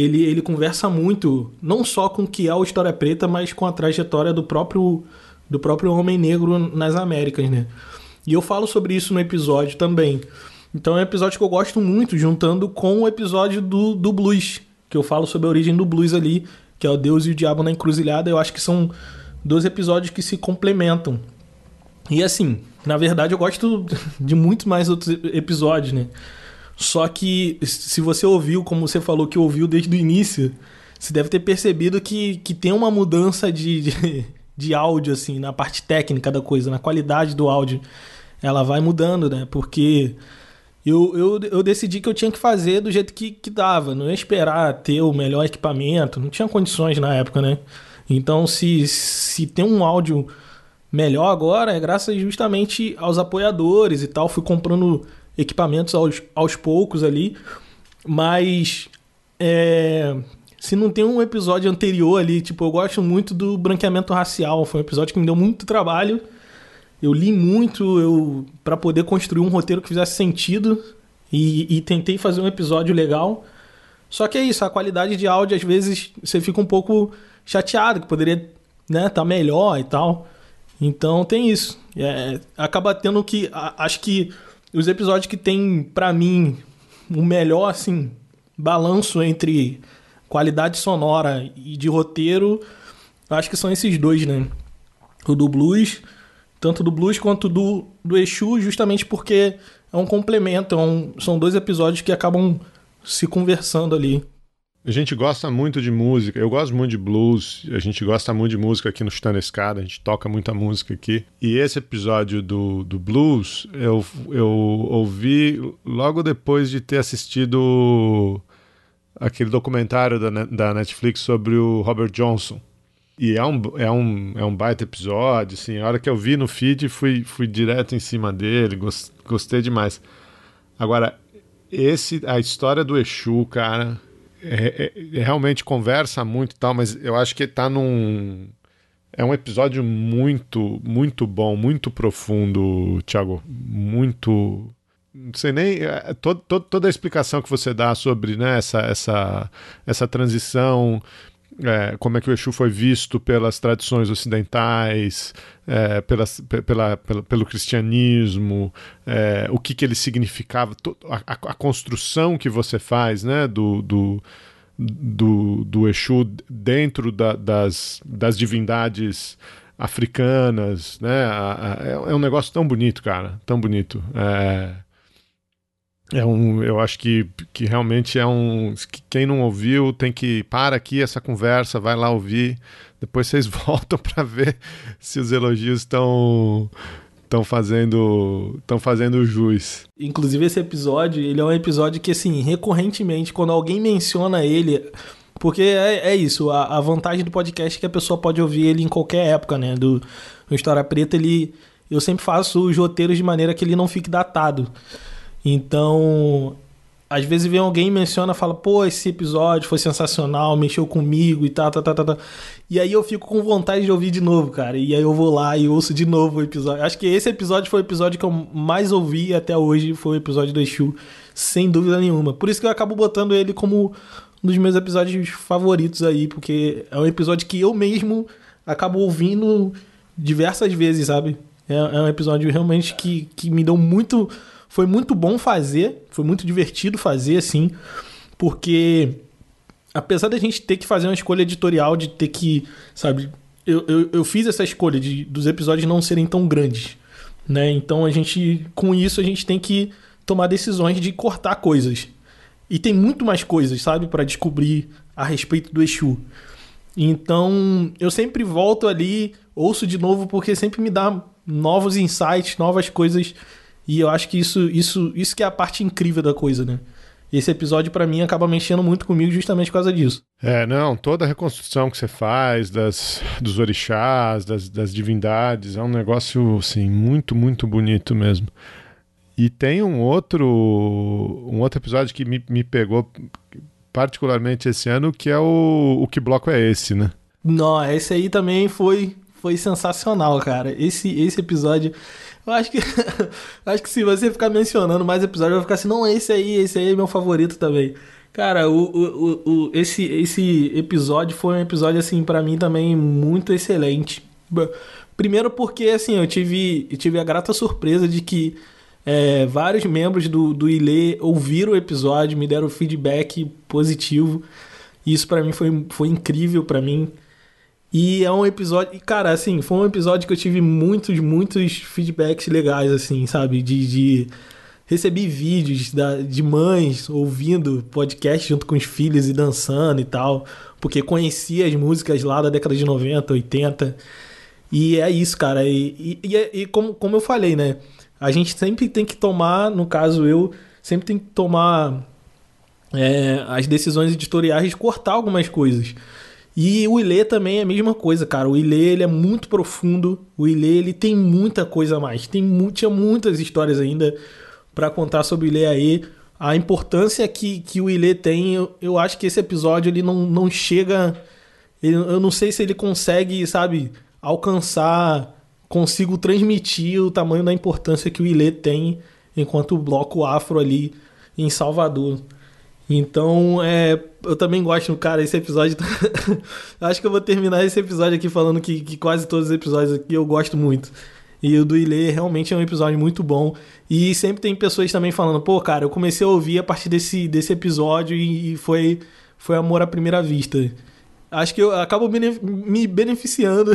ele, ele conversa muito, não só com o que é o História Preta, mas com a trajetória do próprio, do próprio homem negro nas Américas, né? E eu falo sobre isso no episódio também. Então é um episódio que eu gosto muito, juntando com o episódio do, do blues, que eu falo sobre a origem do blues ali, que é o Deus e o Diabo na Encruzilhada. Eu acho que são dois episódios que se complementam. E assim, na verdade eu gosto de muito mais outros episódios, né? Só que se você ouviu, como você falou que ouviu desde o início, você deve ter percebido que, que tem uma mudança de, de, de áudio, assim, na parte técnica da coisa, na qualidade do áudio. Ela vai mudando, né? Porque eu, eu, eu decidi que eu tinha que fazer do jeito que, que dava. Não ia esperar ter o melhor equipamento. Não tinha condições na época, né? Então, se, se tem um áudio melhor agora, é graças justamente aos apoiadores e tal. Fui comprando equipamentos aos, aos poucos ali, mas é, se não tem um episódio anterior ali, tipo, eu gosto muito do branqueamento racial, foi um episódio que me deu muito trabalho. Eu li muito eu para poder construir um roteiro que fizesse sentido e, e tentei fazer um episódio legal. Só que é isso, a qualidade de áudio às vezes você fica um pouco chateado, que poderia né, tá melhor e tal. Então tem isso. É, acaba tendo que. A, acho que os episódios que tem, para mim, o melhor, assim, balanço entre qualidade sonora e de roteiro, acho que são esses dois, né? O do blues, tanto do blues quanto do, do Exu, justamente porque é um complemento, é um, são dois episódios que acabam se conversando ali. A gente gosta muito de música, eu gosto muito de blues, a gente gosta muito de música aqui no Chutando Escada, a gente toca muita música aqui. E esse episódio do, do blues eu, eu ouvi logo depois de ter assistido aquele documentário da, da Netflix sobre o Robert Johnson. E é um, é um, é um baita episódio, assim, a hora que eu vi no feed fui, fui direto em cima dele, gostei demais. Agora, esse, a história do Exu, cara é, é, realmente conversa muito e tal, mas eu acho que tá num. É um episódio muito, muito bom, muito profundo, Thiago. Muito. Não sei nem. É, todo, todo, toda a explicação que você dá sobre né, essa, essa, essa transição é, como é que o Exu foi visto pelas tradições ocidentais, é, pela, pela, pelo cristianismo, é, o que, que ele significava, a, a, construção que você faz né, do, do, do, do Exu dentro da, das, das divindades africanas, né? É, é um negócio tão bonito, cara, tão bonito. É, é um, eu acho que, que realmente é um. Quem não ouviu tem que para aqui essa conversa, vai lá ouvir. Depois vocês voltam para ver se os elogios estão estão fazendo estão fazendo jus. Inclusive esse episódio, ele é um episódio que assim, recorrentemente quando alguém menciona ele, porque é, é isso, a, a, vantagem do podcast é que a pessoa pode ouvir ele em qualquer época, né? Do, do História Preta, ele eu sempre faço os roteiros de maneira que ele não fique datado. Então, às vezes vem alguém e menciona, fala, pô, esse episódio foi sensacional, mexeu comigo e tal, tal, tal, tal. E aí eu fico com vontade de ouvir de novo, cara. E aí eu vou lá e ouço de novo o episódio. Acho que esse episódio foi o episódio que eu mais ouvi até hoje, foi o episódio do Exu, sem dúvida nenhuma. Por isso que eu acabo botando ele como um dos meus episódios favoritos aí, porque é um episódio que eu mesmo acabo ouvindo diversas vezes, sabe? É, é um episódio realmente que, que me deu muito foi muito bom fazer, foi muito divertido fazer, assim, porque apesar da gente ter que fazer uma escolha editorial, de ter que, sabe, eu, eu, eu fiz essa escolha de, dos episódios não serem tão grandes, né? Então a gente, com isso, a gente tem que tomar decisões de cortar coisas. E tem muito mais coisas, sabe, para descobrir a respeito do Exu. Então, eu sempre volto ali, ouço de novo, porque sempre me dá novos insights, novas coisas e eu acho que isso, isso, isso que é a parte incrível da coisa, né? Esse episódio, para mim, acaba mexendo muito comigo justamente por causa disso. É, não, toda a reconstrução que você faz das, dos orixás, das, das divindades, é um negócio, assim, muito, muito bonito mesmo. E tem um outro, um outro episódio que me, me pegou particularmente esse ano, que é o, o Que Bloco é Esse, né? Não, esse aí também foi, foi sensacional, cara. Esse, esse episódio... Eu acho que. acho que se você ficar mencionando mais episódios, vai ficar assim, não, esse aí, esse aí é meu favorito também. Cara, o, o, o, esse, esse episódio foi um episódio, assim, para mim também muito excelente. Primeiro porque, assim, eu tive, eu tive a grata surpresa de que é, vários membros do, do Ilê ouviram o episódio, me deram feedback positivo. Isso para mim foi, foi incrível para mim. E é um episódio. E, cara, assim, foi um episódio que eu tive muitos, muitos feedbacks legais, assim, sabe? De. de... Recebi vídeos da, de mães ouvindo podcast junto com os filhos e dançando e tal, porque conhecia as músicas lá da década de 90, 80. E é isso, cara. E, e, e, e como, como eu falei, né? A gente sempre tem que tomar, no caso eu, sempre tem que tomar é, as decisões editoriais de cortar algumas coisas. E o Ilê também é a mesma coisa, cara. O Ilê ele é muito profundo. O Ilê ele tem muita coisa a mais. Tem tinha muitas histórias ainda para contar sobre o Ilê aí. A importância que, que o Ilê tem, eu, eu acho que esse episódio ele não, não chega. Ele, eu não sei se ele consegue, sabe, alcançar, consigo transmitir o tamanho da importância que o Ilê tem enquanto bloco afro ali em Salvador. Então, é, eu também gosto, cara, esse episódio. Acho que eu vou terminar esse episódio aqui falando que, que, quase todos os episódios aqui eu gosto muito. E o do Ilê realmente é um episódio muito bom. E sempre tem pessoas também falando, pô, cara, eu comecei a ouvir a partir desse, desse episódio e, foi, foi amor à primeira vista. Acho que eu acabo me beneficiando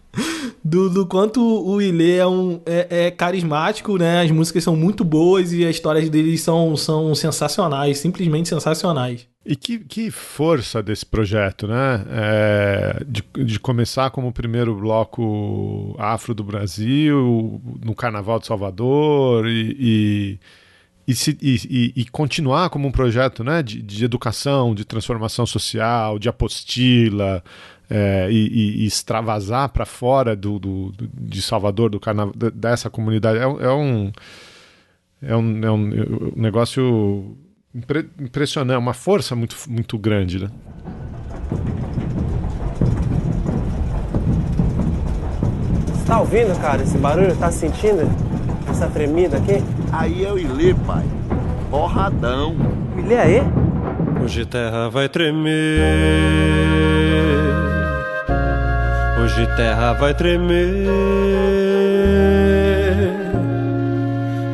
do, do quanto o Ilê é, um, é, é, carismático, né? As músicas são muito boas e as histórias dele são, são sensacionais, simplesmente sensacionais. E que, que força desse projeto, né? É, de, de começar como o primeiro bloco afro do Brasil, no Carnaval de Salvador e, e e, se, e, e, continuar como um projeto né, de, de educação, de transformação social, de apostila, é, e, e, extravasar para fora do, do, do, de Salvador, do carnaval, dessa comunidade, é, é, um, é, um, é um negócio impre, impressionante, uma força muito, muito grande. Né? Você tá ouvindo, cara, esse barulho? Tá sentindo essa tremida aqui? Aí é o Ilê, pai. Porradão. Ilê aí? Hoje terra vai tremer Hoje terra vai tremer.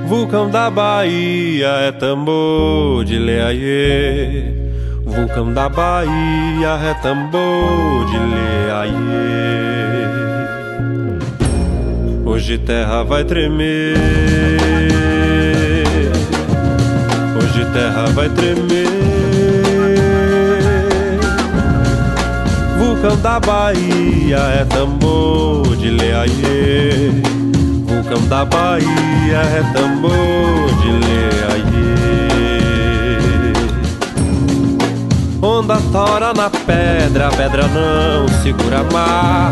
Vulcão da Bahia é tambor de leaiê. Vulcão da Bahia é tambor de leaiê. Hoje terra vai tremer. Hoje terra vai tremer. Vulcão da Bahia é tambor de leaiê. Vulcão da Bahia é tambor de leaiê. Onda tora na pedra, pedra não segura mar.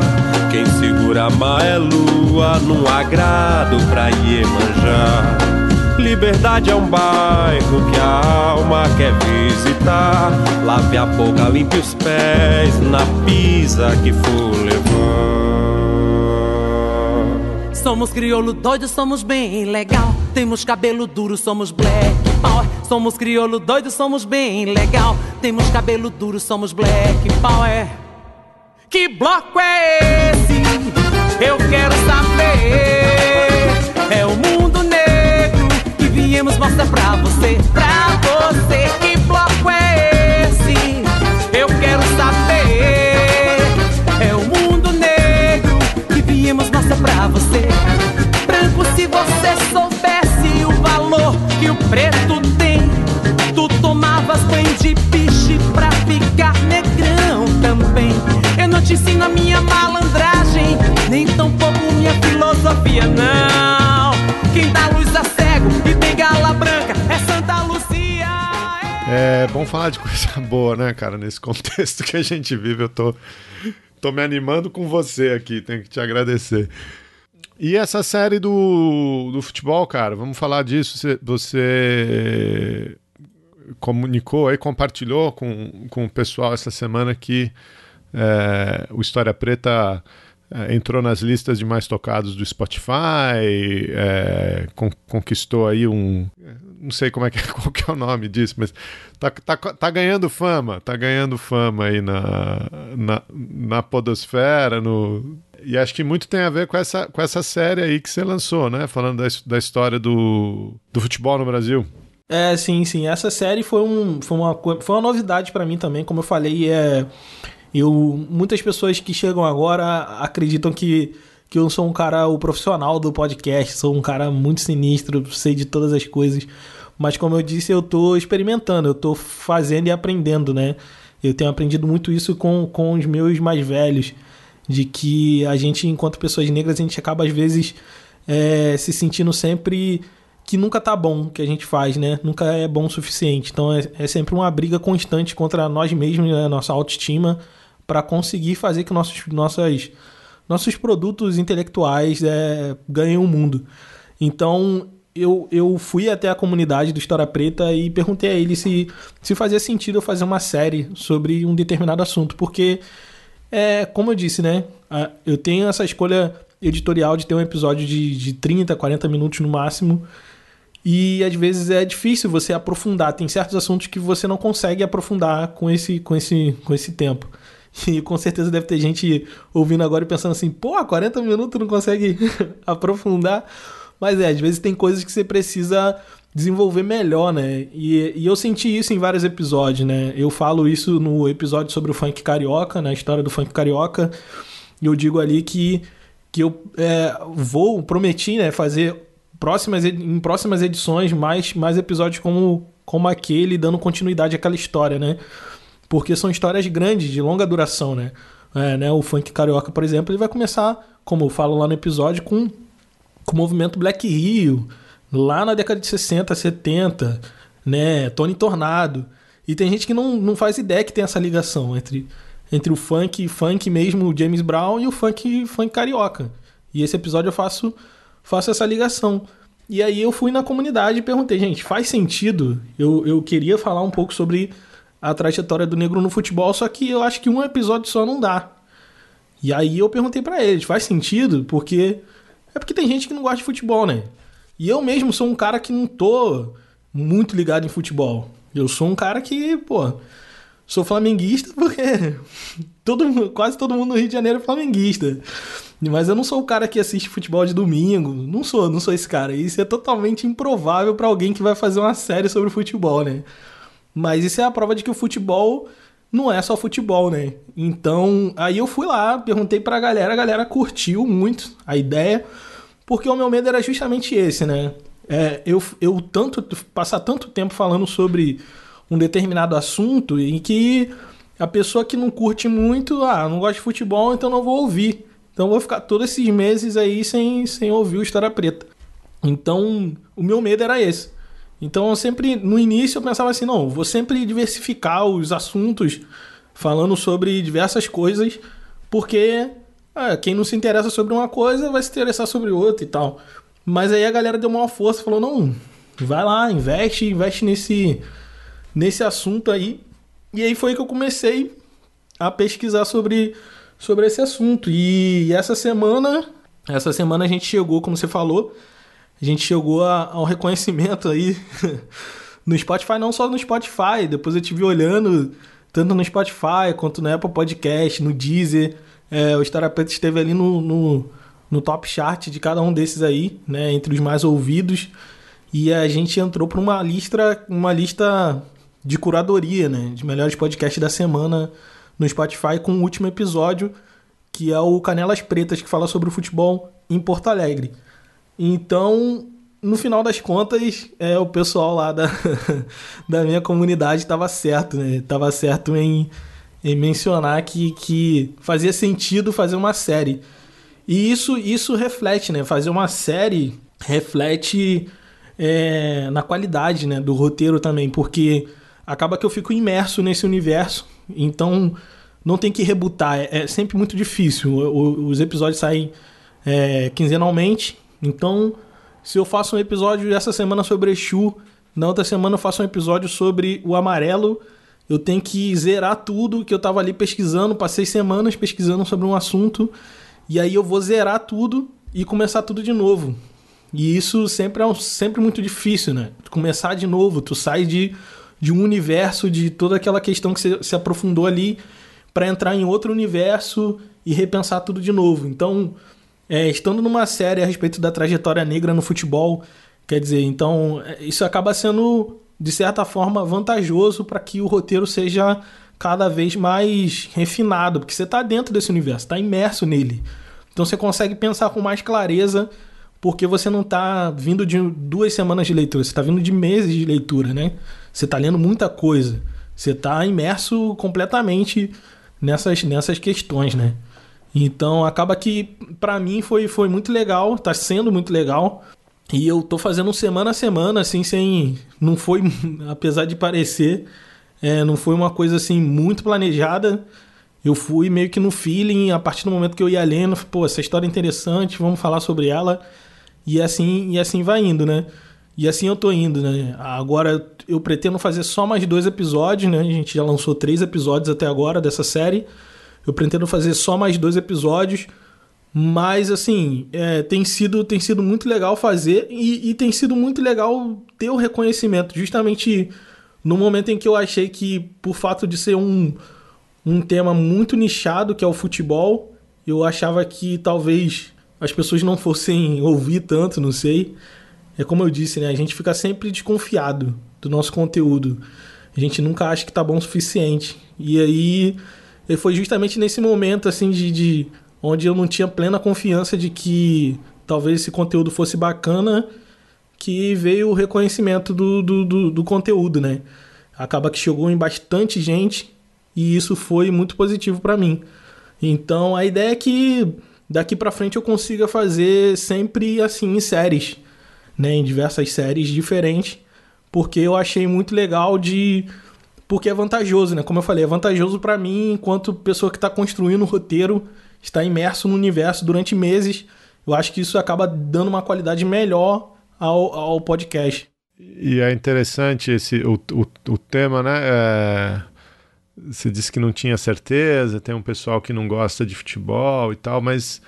Quem segura mar é lua, num agrado pra Iemanjá. Liberdade é um bairro que a alma quer visitar. Lave a boca, limpe os pés na pisa que for levar. Somos crioulo doido, somos bem legal. Temos cabelo duro, somos black power. Somos crioulo doido, somos bem legal. Temos cabelo duro, somos black power. Que bloco é esse? Eu quero saber. É o mundo viemos mostrar pra você, pra você. Que bloco é esse? Eu quero saber. É o mundo negro que viemos mostrar pra você. Branco, se você soubesse o valor que o preto tem, tu tomavas banho de piche pra ficar negrão também. Eu não te ensino a minha malandragem, nem tampouco minha filosofia, não. Quem dá É bom falar de coisa boa, né, cara? Nesse contexto que a gente vive, eu tô, tô me animando com você aqui, tenho que te agradecer. E essa série do, do futebol, cara, vamos falar disso. Você, você comunicou aí, compartilhou com, com o pessoal essa semana que é, o História Preta é, entrou nas listas de mais tocados do Spotify, é, con- conquistou aí um. Não sei como é que, qual que é o nome disso, mas tá, tá, tá ganhando fama, tá ganhando fama aí na, na, na Podosfera, no. E acho que muito tem a ver com essa, com essa série aí que você lançou, né? Falando da, da história do, do futebol no Brasil. É, sim, sim. Essa série foi, um, foi, uma, foi uma novidade pra mim também. Como eu falei, é, eu, muitas pessoas que chegam agora acreditam que, que eu sou um cara o profissional do podcast, sou um cara muito sinistro, sei de todas as coisas. Mas como eu disse, eu tô experimentando, eu tô fazendo e aprendendo, né? Eu tenho aprendido muito isso com, com os meus mais velhos, de que a gente, enquanto pessoas negras, a gente acaba às vezes é, se sentindo sempre que nunca tá bom o que a gente faz, né? Nunca é bom o suficiente. Então é, é sempre uma briga constante contra nós mesmos, né? nossa autoestima, para conseguir fazer que nossos, nossas, nossos produtos intelectuais é, ganhem o mundo. Então eu, eu fui até a comunidade do História Preta e perguntei a ele se, se fazia sentido eu fazer uma série sobre um determinado assunto, porque é, como eu disse, né? Eu tenho essa escolha editorial de ter um episódio de, de 30, 40 minutos no máximo. E às vezes é difícil você aprofundar. Tem certos assuntos que você não consegue aprofundar com esse, com esse, com esse tempo. E com certeza deve ter gente ouvindo agora e pensando assim: pô, 40 minutos não consegue aprofundar. Mas é, às vezes tem coisas que você precisa desenvolver melhor, né? E, e eu senti isso em vários episódios, né? Eu falo isso no episódio sobre o funk carioca, na história do funk carioca. E eu digo ali que, que eu é, vou, prometi, né, fazer próximas, em próximas edições mais, mais episódios como, como aquele, dando continuidade àquela história, né? Porque são histórias grandes, de longa duração, né? É, né? O funk carioca, por exemplo, ele vai começar, como eu falo lá no episódio, com, com o movimento Black Rio, lá na década de 60, 70, né? Tony Tornado. E tem gente que não, não faz ideia que tem essa ligação entre, entre o funk, funk mesmo, o James Brown, e o funk, funk carioca. E esse episódio eu faço, faço essa ligação. E aí eu fui na comunidade e perguntei, gente, faz sentido? Eu, eu queria falar um pouco sobre a trajetória do negro no futebol, só que eu acho que um episódio só não dá. E aí eu perguntei pra eles, faz sentido? Porque é porque tem gente que não gosta de futebol, né? E eu mesmo sou um cara que não tô muito ligado em futebol. Eu sou um cara que, pô, sou flamenguista porque todo, quase todo mundo no Rio de Janeiro é flamenguista. Mas eu não sou o cara que assiste futebol de domingo. Não sou, não sou esse cara. Isso é totalmente improvável pra alguém que vai fazer uma série sobre futebol, né? Mas isso é a prova de que o futebol não é só futebol, né? Então, aí eu fui lá, perguntei pra galera, a galera curtiu muito a ideia, porque o meu medo era justamente esse, né? É, eu, eu tanto passar tanto tempo falando sobre um determinado assunto em que a pessoa que não curte muito, ah, não gosta de futebol, então não vou ouvir. Então vou ficar todos esses meses aí sem, sem ouvir o História Preta. Então, o meu medo era esse. Então, eu sempre, no início, eu pensava assim: não, vou sempre diversificar os assuntos, falando sobre diversas coisas, porque ah, quem não se interessa sobre uma coisa vai se interessar sobre outra e tal. Mas aí a galera deu uma força, falou: não, vai lá, investe, investe nesse, nesse assunto aí. E aí foi que eu comecei a pesquisar sobre, sobre esse assunto. E essa semana, essa semana a gente chegou, como você falou, a gente chegou a- ao reconhecimento aí no Spotify, não só no Spotify, depois eu tive olhando tanto no Spotify quanto no Apple Podcast, no Deezer. É, o História Preta esteve ali no, no, no top chart de cada um desses aí, né, entre os mais ouvidos. E a gente entrou para uma lista, uma lista de curadoria, né, de melhores podcasts da semana no Spotify com o último episódio, que é o Canelas Pretas, que fala sobre o futebol em Porto Alegre. Então, no final das contas, é, o pessoal lá da, da minha comunidade estava certo, né? Tava certo em, em mencionar que, que fazia sentido fazer uma série. E isso, isso reflete, né? Fazer uma série reflete é, na qualidade né, do roteiro também, porque acaba que eu fico imerso nesse universo, então não tem que rebutar, é, é sempre muito difícil. O- o- os episódios saem é, quinzenalmente, então se eu faço um episódio essa semana sobre Exu, na outra semana eu faço um episódio sobre o amarelo, eu tenho que zerar tudo que eu tava ali pesquisando, passei semanas pesquisando sobre um assunto, e aí eu vou zerar tudo e começar tudo de novo. E isso sempre é um- sempre muito difícil, né? Começar de novo, tu sai de, de um universo, de toda aquela questão que você se aprofundou ali, para entrar em outro universo e repensar tudo de novo. Então, é, estando numa série a respeito da trajetória negra no futebol, quer dizer, então é, isso acaba sendo de certa forma vantajoso para que o roteiro seja cada vez mais refinado, porque você está dentro desse universo, está imerso nele. Então você consegue pensar com mais clareza, porque você não está vindo de duas semanas de leitura, você está vindo de meses de leitura, né? Você está lendo muita coisa, você está imerso completamente nessas, nessas questões, né? Então acaba que pra mim foi, foi muito legal, tá sendo muito legal. E eu tô fazendo semana a semana, assim, sem. Não foi, apesar de parecer, é, não foi uma coisa assim muito planejada. Eu fui meio que no feeling, a partir do momento que eu ia lendo, pô, essa história é interessante, vamos falar sobre ela. E assim, e assim vai indo, né? E assim eu tô indo, né? Agora eu pretendo fazer só mais dois episódios, né? A gente já lançou três episódios até agora dessa série. Eu pretendo fazer só mais dois episódios. Mas, assim, é, tem, sido, tem sido muito legal fazer e, e tem sido muito legal ter o reconhecimento. Justamente no momento em que eu achei que, por fato de ser um, um tema muito nichado, que é o futebol, eu achava que talvez as pessoas não fossem ouvir tanto, não sei. É como eu disse, né? A gente fica sempre desconfiado do nosso conteúdo. A gente nunca acha que tá bom o suficiente. E aí e foi justamente nesse momento, assim, de, de onde eu não tinha plena confiança de que talvez esse conteúdo fosse bacana, que veio o reconhecimento do, do, do, do conteúdo, né? Acaba que chegou em bastante gente e isso foi muito positivo para mim. Então a ideia é que daqui para frente eu consiga fazer sempre assim em séries, né, em diversas séries diferentes, porque eu achei muito legal de porque é vantajoso, né? Como eu falei, é vantajoso para mim enquanto pessoa que está construindo o roteiro, está imerso no universo durante meses. Eu acho que isso acaba dando uma qualidade melhor ao, ao podcast. E é interessante esse o, o, o tema, né? É, você disse que não tinha certeza, tem um pessoal que não gosta de futebol e tal, mas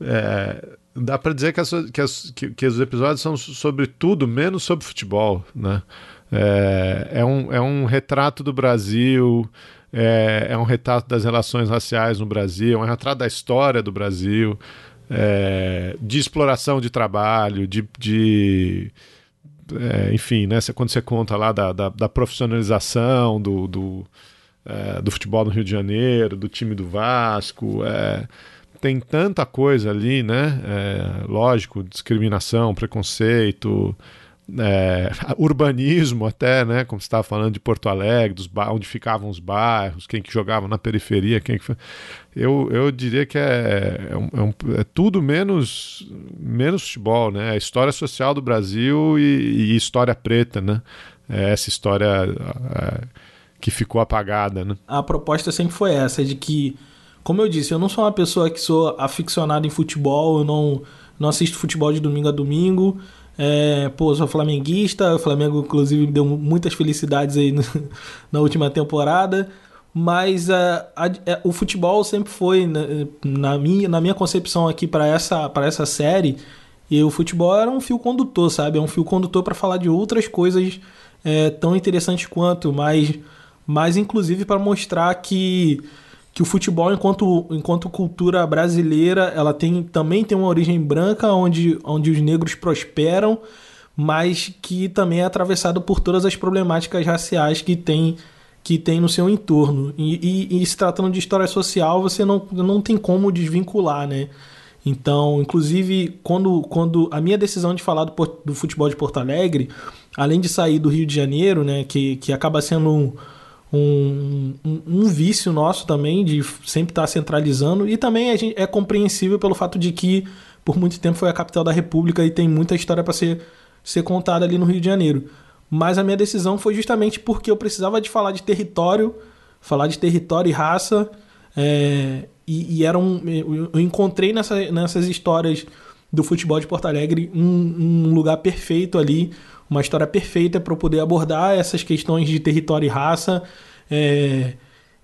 é, dá para dizer que, as, que, as, que, que, os episódios são sobre tudo, menos sobre futebol, né? É, é, um, é um retrato do Brasil, é, é um retrato das relações raciais no Brasil, é um retrato da história do Brasil, é, de exploração de trabalho, de. de é, enfim, né, quando você conta lá da, da, da profissionalização do, do, é, do, futebol no Rio de Janeiro, do time do Vasco, é, tem tanta coisa ali, né? É, lógico, discriminação, preconceito, é, urbanismo até, né? Como você estava falando de Porto Alegre, dos onde ficavam os bairros, quem que jogava na periferia, quem que eu, eu diria que é, é, um, é, tudo menos menos futebol, né? A história social do Brasil e, e história preta, né? É essa história é, que ficou apagada, né? A proposta sempre foi essa, de que, como eu disse, eu não sou uma pessoa que sou aficionado em futebol, eu não, não assisto futebol de domingo a domingo, é, pô, sou flamenguista, o Flamengo, inclusive, me deu muitas felicidades aí no, na última temporada. Mas a, a, é, o futebol sempre foi, na, né, na, minha, na minha concepção aqui para essa, essa série, e o futebol era um fio condutor, sabe? É um fio condutor para falar de outras coisas é, tão interessantes quanto, mas, mas inclusive para mostrar que que o futebol enquanto, enquanto cultura brasileira ela tem também tem uma origem branca onde, onde os negros prosperam mas que também é atravessado por todas as problemáticas raciais que tem que tem no seu entorno. E, e, e se tratando de história social você não, não tem como desvincular né? Então inclusive quando, quando a minha decisão de falar do, do futebol de Porto Alegre além de sair do Rio de Janeiro né que, que acaba sendo um, um, um, vício nosso também de sempre estar centralizando e também é, é compreensível pelo fato de que por muito tempo foi a capital da República e tem muita história para ser, ser contada ali no Rio de Janeiro. Mas a minha decisão foi justamente porque eu precisava de falar de território, falar de território e raça, é, e, e, era um, eu encontrei nessa, nessas histórias do futebol de Porto Alegre um, um lugar perfeito ali uma história perfeita para poder abordar essas questões de território e raça, é,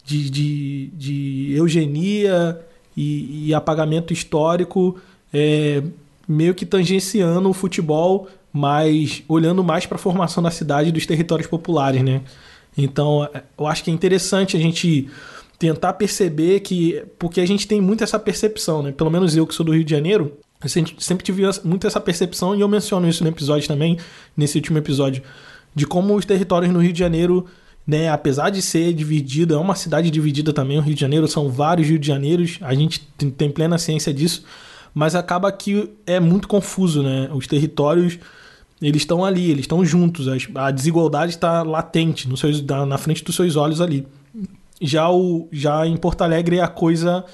de, de, de, eugenia e, e apagamento histórico, é, meio que tangenciando o futebol, mas olhando mais para a formação da cidade e dos territórios populares, né? Então, eu acho que é interessante a gente tentar perceber que. Porque a gente tem muito essa percepção, né? Pelo menos eu que sou do Rio de Janeiro, eu sempre tive muito essa percepção, e eu menciono isso no episódio também, nesse último episódio, de como os territórios no Rio de Janeiro, né, apesar de ser dividido, é uma cidade dividida também, o Rio de Janeiro, são vários Rio de Janeiros, a gente tem plena ciência disso, mas acaba que é muito confuso, né? Os territórios, eles estão ali, eles estão juntos, a desigualdade está latente no seus, na frente dos seus olhos ali. Já, o, já em Porto Alegre a coisa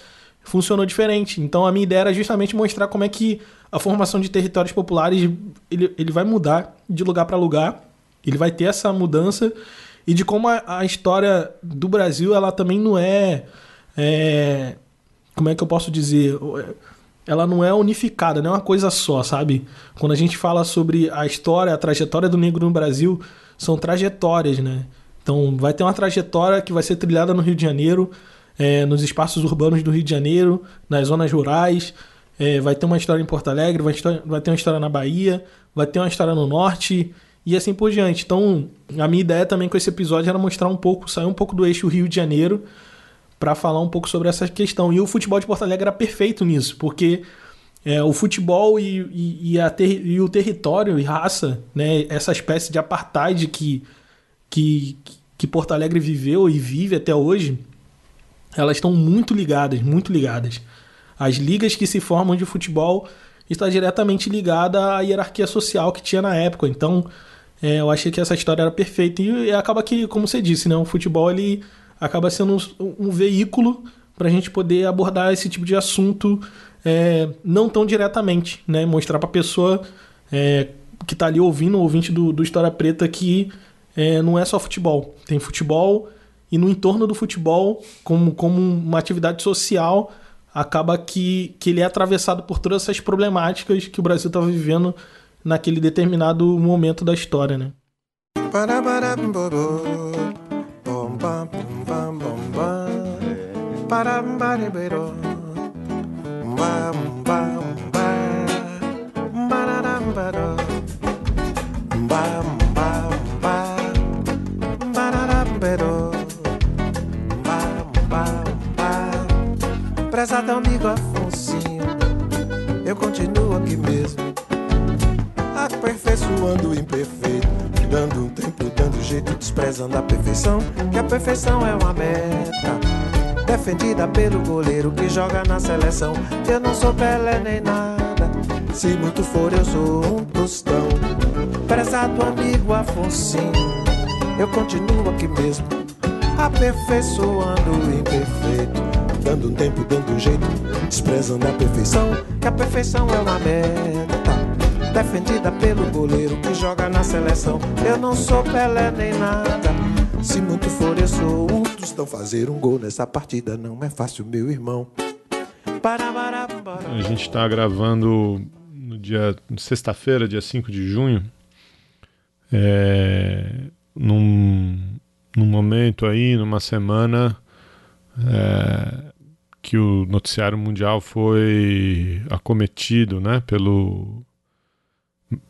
funcionou diferente. Então a minha ideia era justamente mostrar como é que a formação de territórios populares ele, ele vai mudar de lugar para lugar, ele vai ter essa mudança e de como a, a, história do Brasil ela também não é, é, como é que eu posso dizer ela não é unificada, não é uma coisa só, sabe? Quando a gente fala sobre a história, a trajetória do negro no Brasil, são trajetórias, né? Então vai ter uma trajetória que vai ser trilhada no Rio de Janeiro, é, nos espaços urbanos do Rio de Janeiro, nas zonas rurais. É, vai ter uma história em Porto Alegre, vai, vai ter uma história na Bahia, vai ter uma história no Norte e assim por diante. Então, a minha ideia também com esse episódio era mostrar um pouco, sair um pouco do eixo Rio de Janeiro para falar um pouco sobre essa questão. E o futebol de Porto Alegre era perfeito nisso, porque é, o futebol e, e, e, ter, e, o território e raça, né, essa espécie de apartheid que, que, que Porto Alegre viveu e vive até hoje, elas estão muito ligadas, muito ligadas. As ligas que se formam de futebol está diretamente ligada à hierarquia social que tinha na época. Então, é, eu achei que essa história era perfeita e, e, acaba que, como você disse, né, o futebol ele acaba sendo um, um veículo para a gente poder abordar esse tipo de assunto é, não tão diretamente, né, mostrar para a pessoa é, que está ali ouvindo, ouvinte do, do História Preta, que é, não é só futebol. Tem futebol e no entorno do futebol, como, como uma atividade social, acaba que, que ele é atravessado por todas essas problemáticas que o Brasil estava vivendo naquele determinado momento da história, né? Prezado amigo Afonsinho, eu continuo aqui mesmo. Aperfeiçoando o imperfeito, dando um tempo, dando jeito, desprezando a perfeição. Que a perfeição é uma meta, defendida pelo goleiro que joga na seleção. Eu não sou Pelé nem nada, se muito for eu sou um tostão. Prezado amigo Afonsinho, eu continuo aqui mesmo. Aperfeiçoando o imperfeito, dando um tempo, dando um jeito, desprezando a perfeição. Que a perfeição é uma meta defendida pelo goleiro que joga na seleção. Eu não sou Pelé nem nada. Se muito for, eu sou um tostão. Fazer um gol nessa partida não é fácil, meu irmão. A gente está gravando no dia sexta-feira, dia 5 de junho. É, num, num momento aí, numa semana é, que o noticiário mundial foi acometido né, pelo,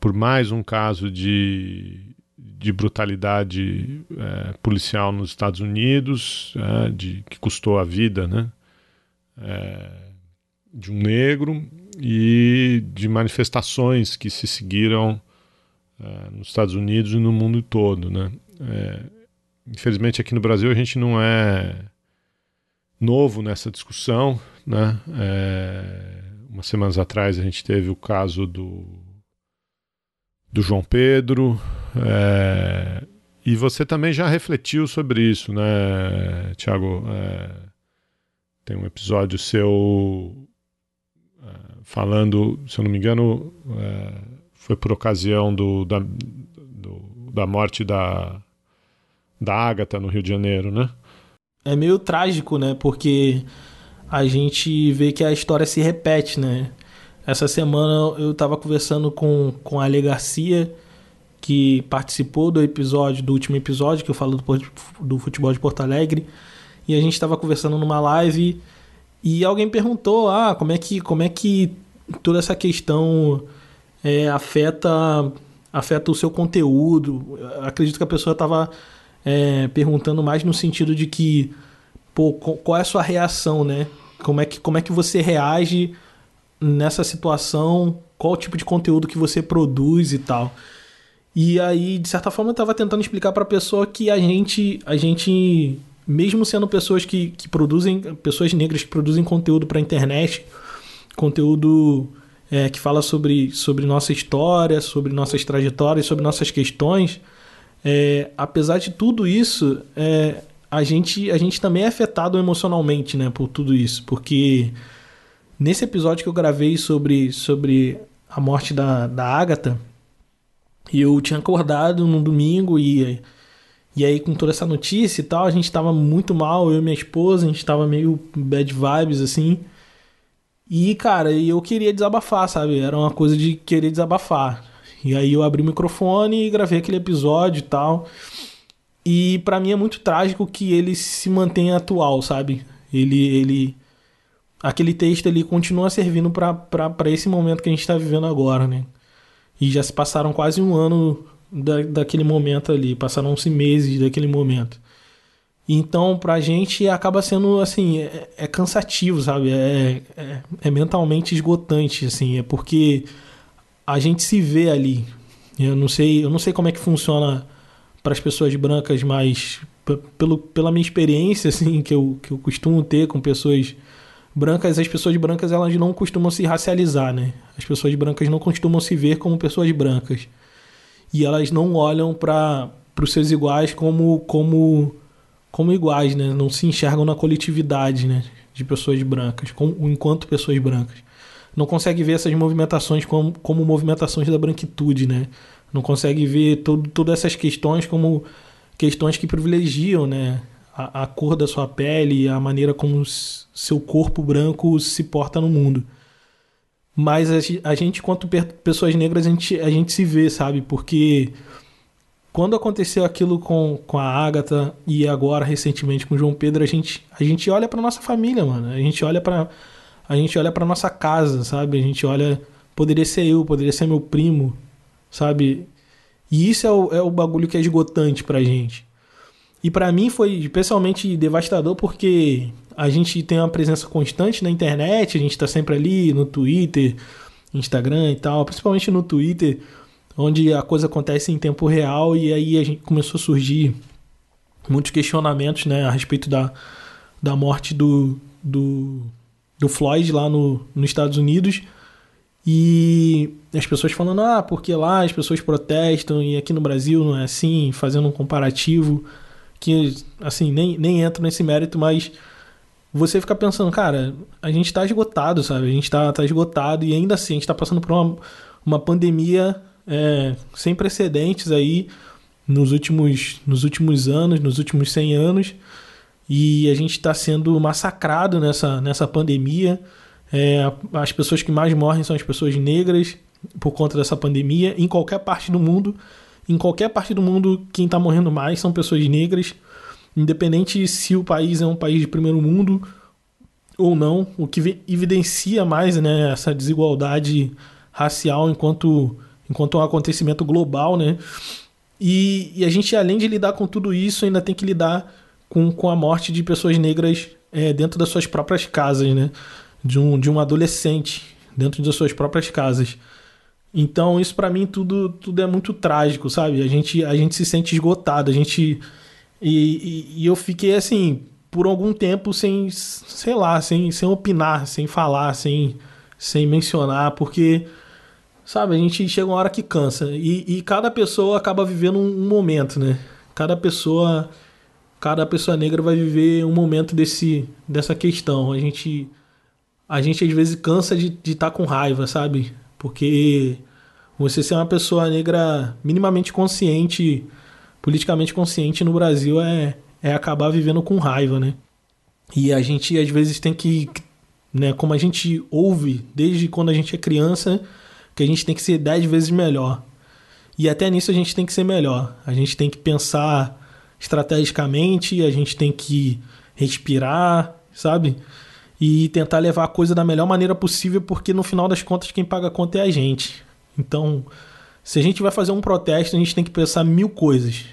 por mais um caso de, de brutalidade é, policial nos Estados Unidos, é, de, que custou a vida né, é, de um negro, e de manifestações que se seguiram é, nos Estados Unidos e no mundo todo. Né. É, infelizmente, aqui no Brasil, a gente não é novo nessa discussão. Né. É, umas semanas atrás, a gente teve o caso do do João Pedro. É, e você também já refletiu sobre isso, né, Tiago? É, tem um episódio seu é, falando, se eu não me engano, é, foi por ocasião do, da, do, da morte da, da Ágata no Rio de Janeiro, né? É meio trágico, né? Porque a gente vê que a história se repete, né? Essa semana eu estava conversando com, com a Ale Garcia, que participou do episódio, do último episódio, que eu falo do, do futebol de Porto Alegre. E a gente estava conversando numa live e alguém perguntou: ah, como é que, como é que toda essa questão é, afeta, afeta o seu conteúdo? Acredito que a pessoa estava é, perguntando mais no sentido de que, pô, qual é a sua reação, né? Como é que, como é que você reage nessa situação, qual o tipo de conteúdo que você produz e tal. E aí, de certa forma, eu estava tentando explicar para a pessoa que a gente, a gente, mesmo sendo pessoas que, que produzem, pessoas negras que produzem conteúdo para a internet, conteúdo é, que fala sobre, sobre nossa história, sobre nossas trajetórias, sobre nossas questões, é, apesar de tudo isso, é, a, gente, a gente também é afetado emocionalmente né, por tudo isso, porque Nesse episódio que eu gravei sobre, sobre a morte da, da Agatha, eu tinha acordado num domingo e, e aí com toda essa notícia e tal, a gente tava muito mal, eu e minha esposa, a gente tava meio bad vibes assim. E, cara, eu queria desabafar, sabe? Era uma coisa de querer desabafar. E aí eu abri o microfone e gravei aquele episódio e tal. E para mim é muito trágico que ele se mantenha atual, sabe? Ele, ele aquele texto ali continua servindo para esse momento que a gente está vivendo agora, né? E já se passaram quase um ano da, daquele momento ali, passaram-se meses daquele momento. Então, pra gente acaba sendo assim, é, é cansativo, sabe? É, é, é, mentalmente esgotante, assim, é porque a gente se vê ali. Eu não sei, eu não sei como é que funciona para as pessoas brancas, mas pelo, pela minha experiência, assim, que eu, que eu costumo ter com pessoas brancas, as pessoas brancas elas não costumam se racializar, né? As pessoas brancas não costumam se ver como pessoas brancas. E elas não olham para os seus iguais como, como, como iguais, né? Não se enxergam na coletividade, né? De pessoas brancas, como, enquanto pessoas brancas. Não consegue ver essas movimentações como, como movimentações da branquitude, né? Não consegue ver todo, todas essas questões como questões que privilegiam, né? a, a cor da sua pele, a maneira como seu corpo branco se porta no mundo. Mas a, a gente, quanto pessoas negras, a gente, a gente se vê, sabe? Porque quando aconteceu aquilo com, com a Agatha e agora recentemente com o João Pedro, a gente, a gente olha para nossa família, mano. A gente olha para a gente olha para nossa casa, sabe? A gente olha, poderia ser eu, poderia ser meu primo, sabe? E isso é o, é o bagulho que é esgotante pra gente. E pra mim foi especialmente devastador porque a gente tem uma presença constante na internet, a gente tá sempre ali no Twitter, Instagram e tal, principalmente no Twitter, onde a coisa acontece em tempo real e aí a gente começou a surgir muitos questionamentos, né, a respeito da, da morte do, do, do Floyd lá no, nos Estados Unidos. E as pessoas falando, ah, porque lá as pessoas protestam e aqui no Brasil não é assim, fazendo um comparativo que, assim, nem, nem entra nesse mérito, mas você fica pensando, cara, a gente tá esgotado, sabe? A gente tá, tá esgotado e ainda assim a gente tá passando por uma, uma pandemia é, sem precedentes aí nos últimos, nos últimos anos, nos últimos 100 anos, e a gente está sendo massacrado nessa, nessa pandemia. É, as pessoas que mais morrem são as pessoas negras por conta dessa pandemia, em qualquer parte do mundo. Em qualquer parte do mundo, quem está morrendo mais são pessoas negras, independente se o país é um país de primeiro mundo ou não, o que evidencia mais né, essa desigualdade racial enquanto, enquanto um acontecimento global, né? E, e, a gente, além de lidar com tudo isso, ainda tem que lidar com, com a morte de pessoas negras é, dentro das suas próprias casas, né? De um, de um adolescente dentro das suas próprias casas. Então, isso para mim tudo, tudo é muito trágico, sabe? A gente, a gente se sente esgotado, a gente. E, e, e eu fiquei assim, por algum tempo sem, sei lá, sem, sem opinar, sem falar, sem, sem mencionar, porque Sabe, a gente chega uma hora que cansa. E, e cada pessoa acaba vivendo um, um, momento, né? Cada pessoa. Cada pessoa negra vai viver um momento desse, dessa questão. A gente. A gente às vezes cansa de estar tá com raiva, sabe? Porque você ser uma pessoa negra minimamente consciente, politicamente consciente no Brasil é, é acabar vivendo com raiva, né? E a gente às vezes tem que, né, como a gente ouve desde quando a gente é criança, que a gente tem que ser dez vezes melhor. E até nisso a gente tem que ser melhor. A gente tem que pensar estrategicamente, a gente tem que respirar, sabe? E tentar levar a coisa da melhor maneira possível, porque no final das contas quem paga a conta é a gente. Então, se a gente vai fazer um protesto, a gente tem que pensar mil coisas.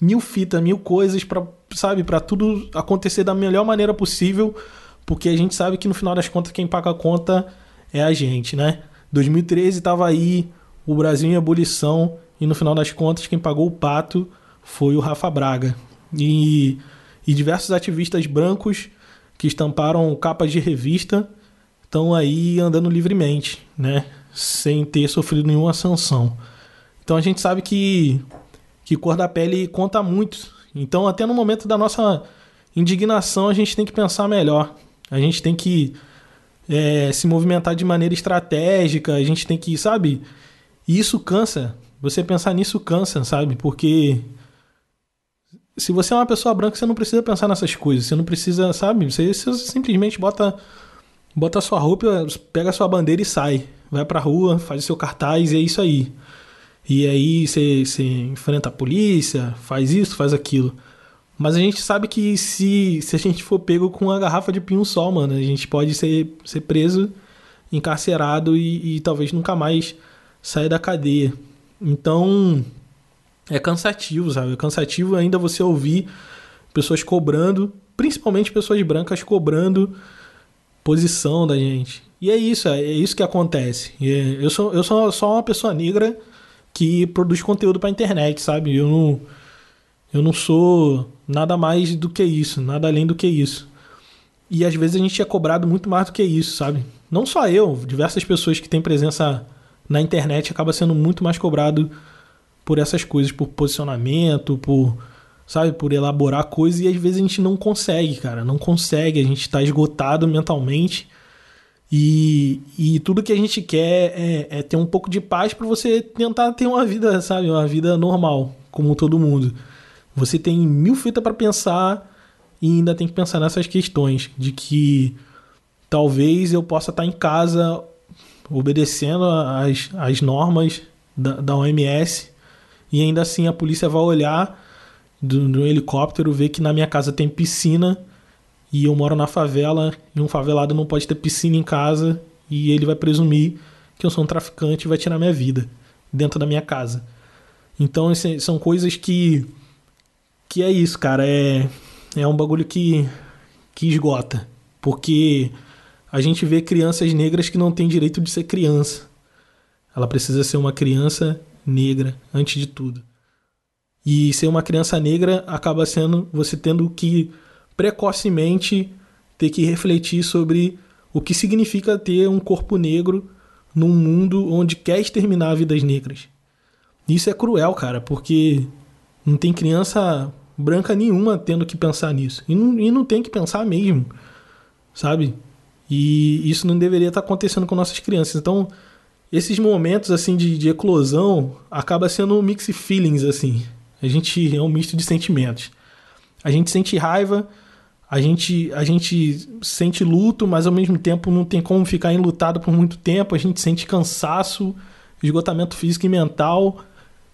Mil fitas, mil coisas para, sabe, para tudo acontecer da melhor maneira possível, porque a gente sabe que no final das contas quem paga a conta é a gente, né? 2013 estava aí, o Brasil em ebulição, e no final das contas quem pagou o pato foi o Rafa Braga. E, e diversos ativistas brancos que estamparam capas de revista estão aí andando livremente, né? Sem ter sofrido nenhuma sanção. Então a gente sabe que, que cor da pele conta muito. Então, até no momento da nossa indignação, a gente tem que pensar melhor. A gente tem que é, se movimentar de maneira estratégica, a gente tem que, sabe? E isso cansa. Você pensar nisso cansa, sabe? Porque se você é uma pessoa branca, você não precisa pensar nessas coisas. Você não precisa, sabe? Você, você simplesmente bota bota sua roupa, pega sua bandeira e sai. Vai pra rua, faz o seu cartaz e é isso aí. E aí você, você enfrenta a polícia, faz isso, faz aquilo. Mas a gente sabe que se, se a gente for pego com uma garrafa de pinho sol, mano, a gente pode ser, ser preso, encarcerado e, e talvez nunca mais sair da cadeia. Então é cansativo, sabe? É cansativo ainda você ouvir pessoas cobrando, principalmente pessoas brancas cobrando posição da gente. E é isso, é isso que acontece. É, eu sou, eu sou só uma pessoa negra que produz conteúdo pra internet, sabe? Eu não eu não sou nada mais do que isso, nada além do que isso. E às vezes a gente é cobrado muito mais do que isso, sabe? Não só eu, diversas pessoas que têm presença na internet acaba sendo muito mais cobrado por essas coisas, por posicionamento, por sabe, por elaborar coisas e às vezes a gente não consegue, cara, não consegue, a gente está esgotado mentalmente. E, e tudo que a gente quer é, é ter um pouco de paz para você tentar ter uma vida, sabe, uma vida normal, como todo mundo. Você tem mil fitas para pensar e ainda tem que pensar nessas questões de que talvez eu possa estar em casa obedecendo as, as normas da, da OMS e ainda assim a polícia vai olhar do, do helicóptero, ver que na minha casa tem piscina e eu moro na favela e um favelado não pode ter piscina em casa e ele vai presumir que eu sou um traficante e vai tirar minha vida dentro da minha casa. Então são coisas que que é isso, cara. É, é um bagulho que, que esgota. Porque a gente vê crianças negras que não têm direito de ser criança. Ela precisa ser uma criança negra, antes de tudo. E ser uma criança negra acaba sendo você tendo que precocemente ter que refletir sobre o que significa ter um corpo negro num mundo onde quer exterminar vidas negras. Isso é cruel, cara, porque não tem criança branca nenhuma tendo que pensar nisso. E não, e não tem que pensar mesmo, sabe? E isso não deveria estar acontecendo com nossas crianças. Então, esses momentos assim de, de eclosão acaba sendo um mix feelings assim. A gente é um misto de sentimentos. A gente sente raiva, a gente, a gente sente luto, mas ao mesmo tempo não tem como ficar enlutado por muito tempo. A gente sente cansaço, esgotamento físico e mental.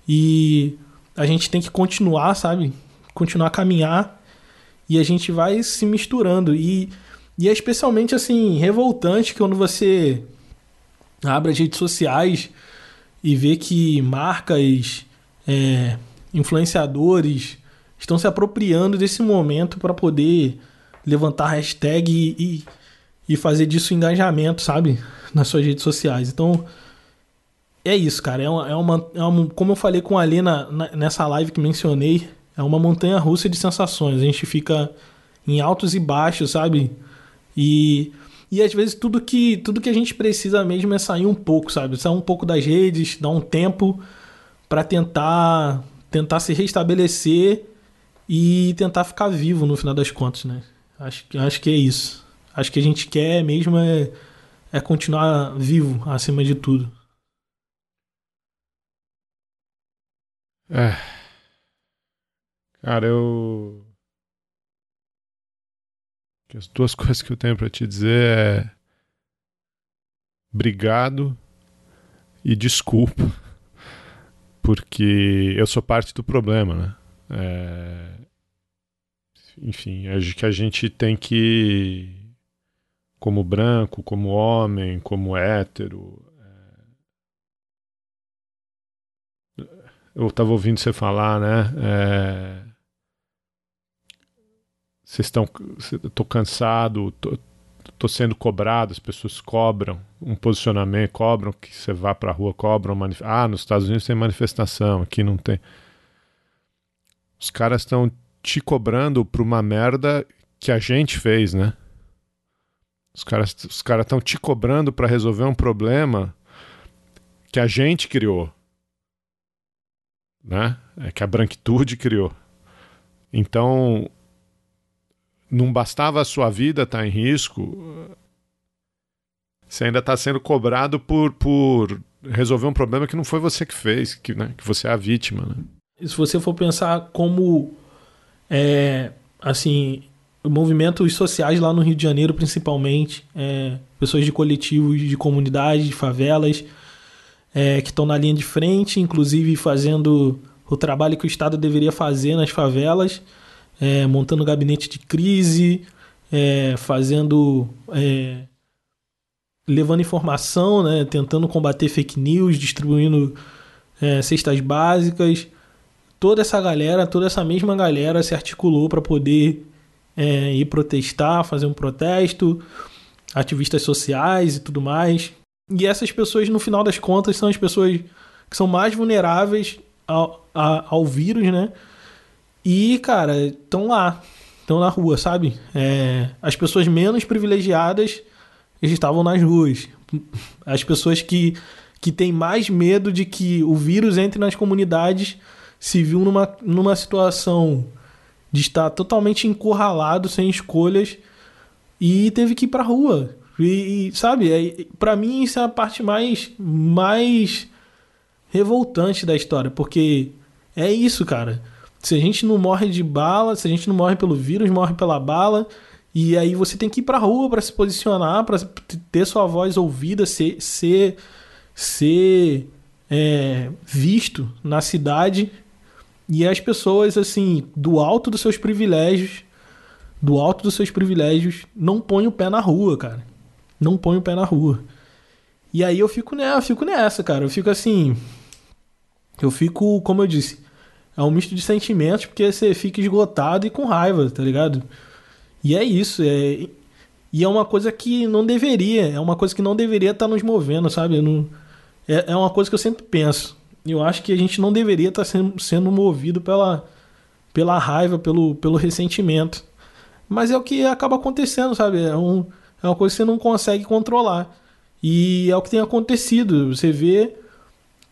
E a gente tem que continuar, sabe? Continuar a caminhar. E a gente vai se misturando. E, e é especialmente assim, revoltante quando você abre as redes sociais e vê que marcas, é, influenciadores estão se apropriando desse momento para poder levantar hashtag e, e, e, fazer disso engajamento, sabe? Nas suas redes sociais. Então, é isso, cara. É uma, é uma, é uma como eu falei com a Alena nessa live que mencionei, é uma montanha russa de sensações. A gente fica em altos e baixos, sabe? E e às vezes tudo que, tudo que a gente precisa mesmo é sair um pouco, sabe? Sair um pouco das redes, dar um tempo para tentar tentar se restabelecer e tentar ficar vivo no final das contas, né? Acho, acho que é isso. Acho que a gente quer mesmo é, é continuar vivo acima de tudo. É. Cara, eu que as duas coisas que eu tenho para te dizer é obrigado e desculpa, porque eu sou parte do problema, né? É... Enfim, acho que a gente tem que, como branco, como homem, como hétero. É... Eu estava ouvindo você falar, né? É vocês estão. Estou cansado, tô, tô, sendo cobrado, as pessoas cobram um posicionamento, cobram que você vá para a rua, cobram. Manif... Ah, nos Estados Unidos tem manifestação, aqui não tem. Os caras estão te cobrando por uma merda que a gente fez, né? Os caras os cara estão te cobrando para resolver um problema que a gente criou. Né? É que a branquitude criou. Então, não bastava a sua vida estar tá em risco, você ainda está sendo cobrado por, por resolver um problema que não foi você que fez, que, né, que você é a vítima. Né? Se você for pensar como, é, assim, movimentos sociais lá no Rio de Janeiro, principalmente, é, pessoas de coletivos, de comunidades, de favelas, é, que estão na linha de frente, inclusive fazendo o trabalho que o Estado deveria fazer nas favelas, é, montando gabinete de crise, é, fazendo. É, levando informação, né, tentando combater fake news, distribuindo é, cestas básicas. Toda essa galera, toda essa mesma galera se articulou para poder é, ir protestar, fazer um protesto, ativistas sociais e tudo mais. E essas pessoas, no final das contas, são as pessoas que são mais vulneráveis ao, ao vírus, né? E, cara, estão lá, estão na rua, sabe? É, as pessoas menos privilegiadas estavam nas ruas. As pessoas que, que têm mais medo de que o vírus entre nas comunidades se viu numa, numa situação de estar totalmente encurralado, sem escolhas, e teve que ir pra rua. E, e sabe, é, para mim isso é a parte mais, mais revoltante da história, porque é isso, cara. Se a gente não morre de bala, se a gente não morre pelo vírus, morre pela bala. E aí você tem que ir pra rua para se posicionar, para ter sua voz ouvida, ser, ser, ser é, visto na cidade. E as pessoas, assim, do alto dos seus privilégios, do alto dos seus privilégios, não põem o pé na rua, cara. Não põem o pé na rua. E aí eu fico nessa, eu fico nessa, cara. Eu fico assim. Eu fico, como eu disse, é um misto de sentimentos, porque você fica esgotado e com raiva, tá ligado? E é isso, é... E é uma coisa que não deveria, é uma coisa que não deveria estar nos movendo, sabe? Não... É, é uma coisa que eu sempre penso. Eu acho que a gente não deveria estar sendo, sendo movido pela, pela raiva, pelo, pelo ressentimento. Mas é o que acaba acontecendo, sabe? É, um, é uma coisa que você não consegue controlar. E é o que tem acontecido. Você vê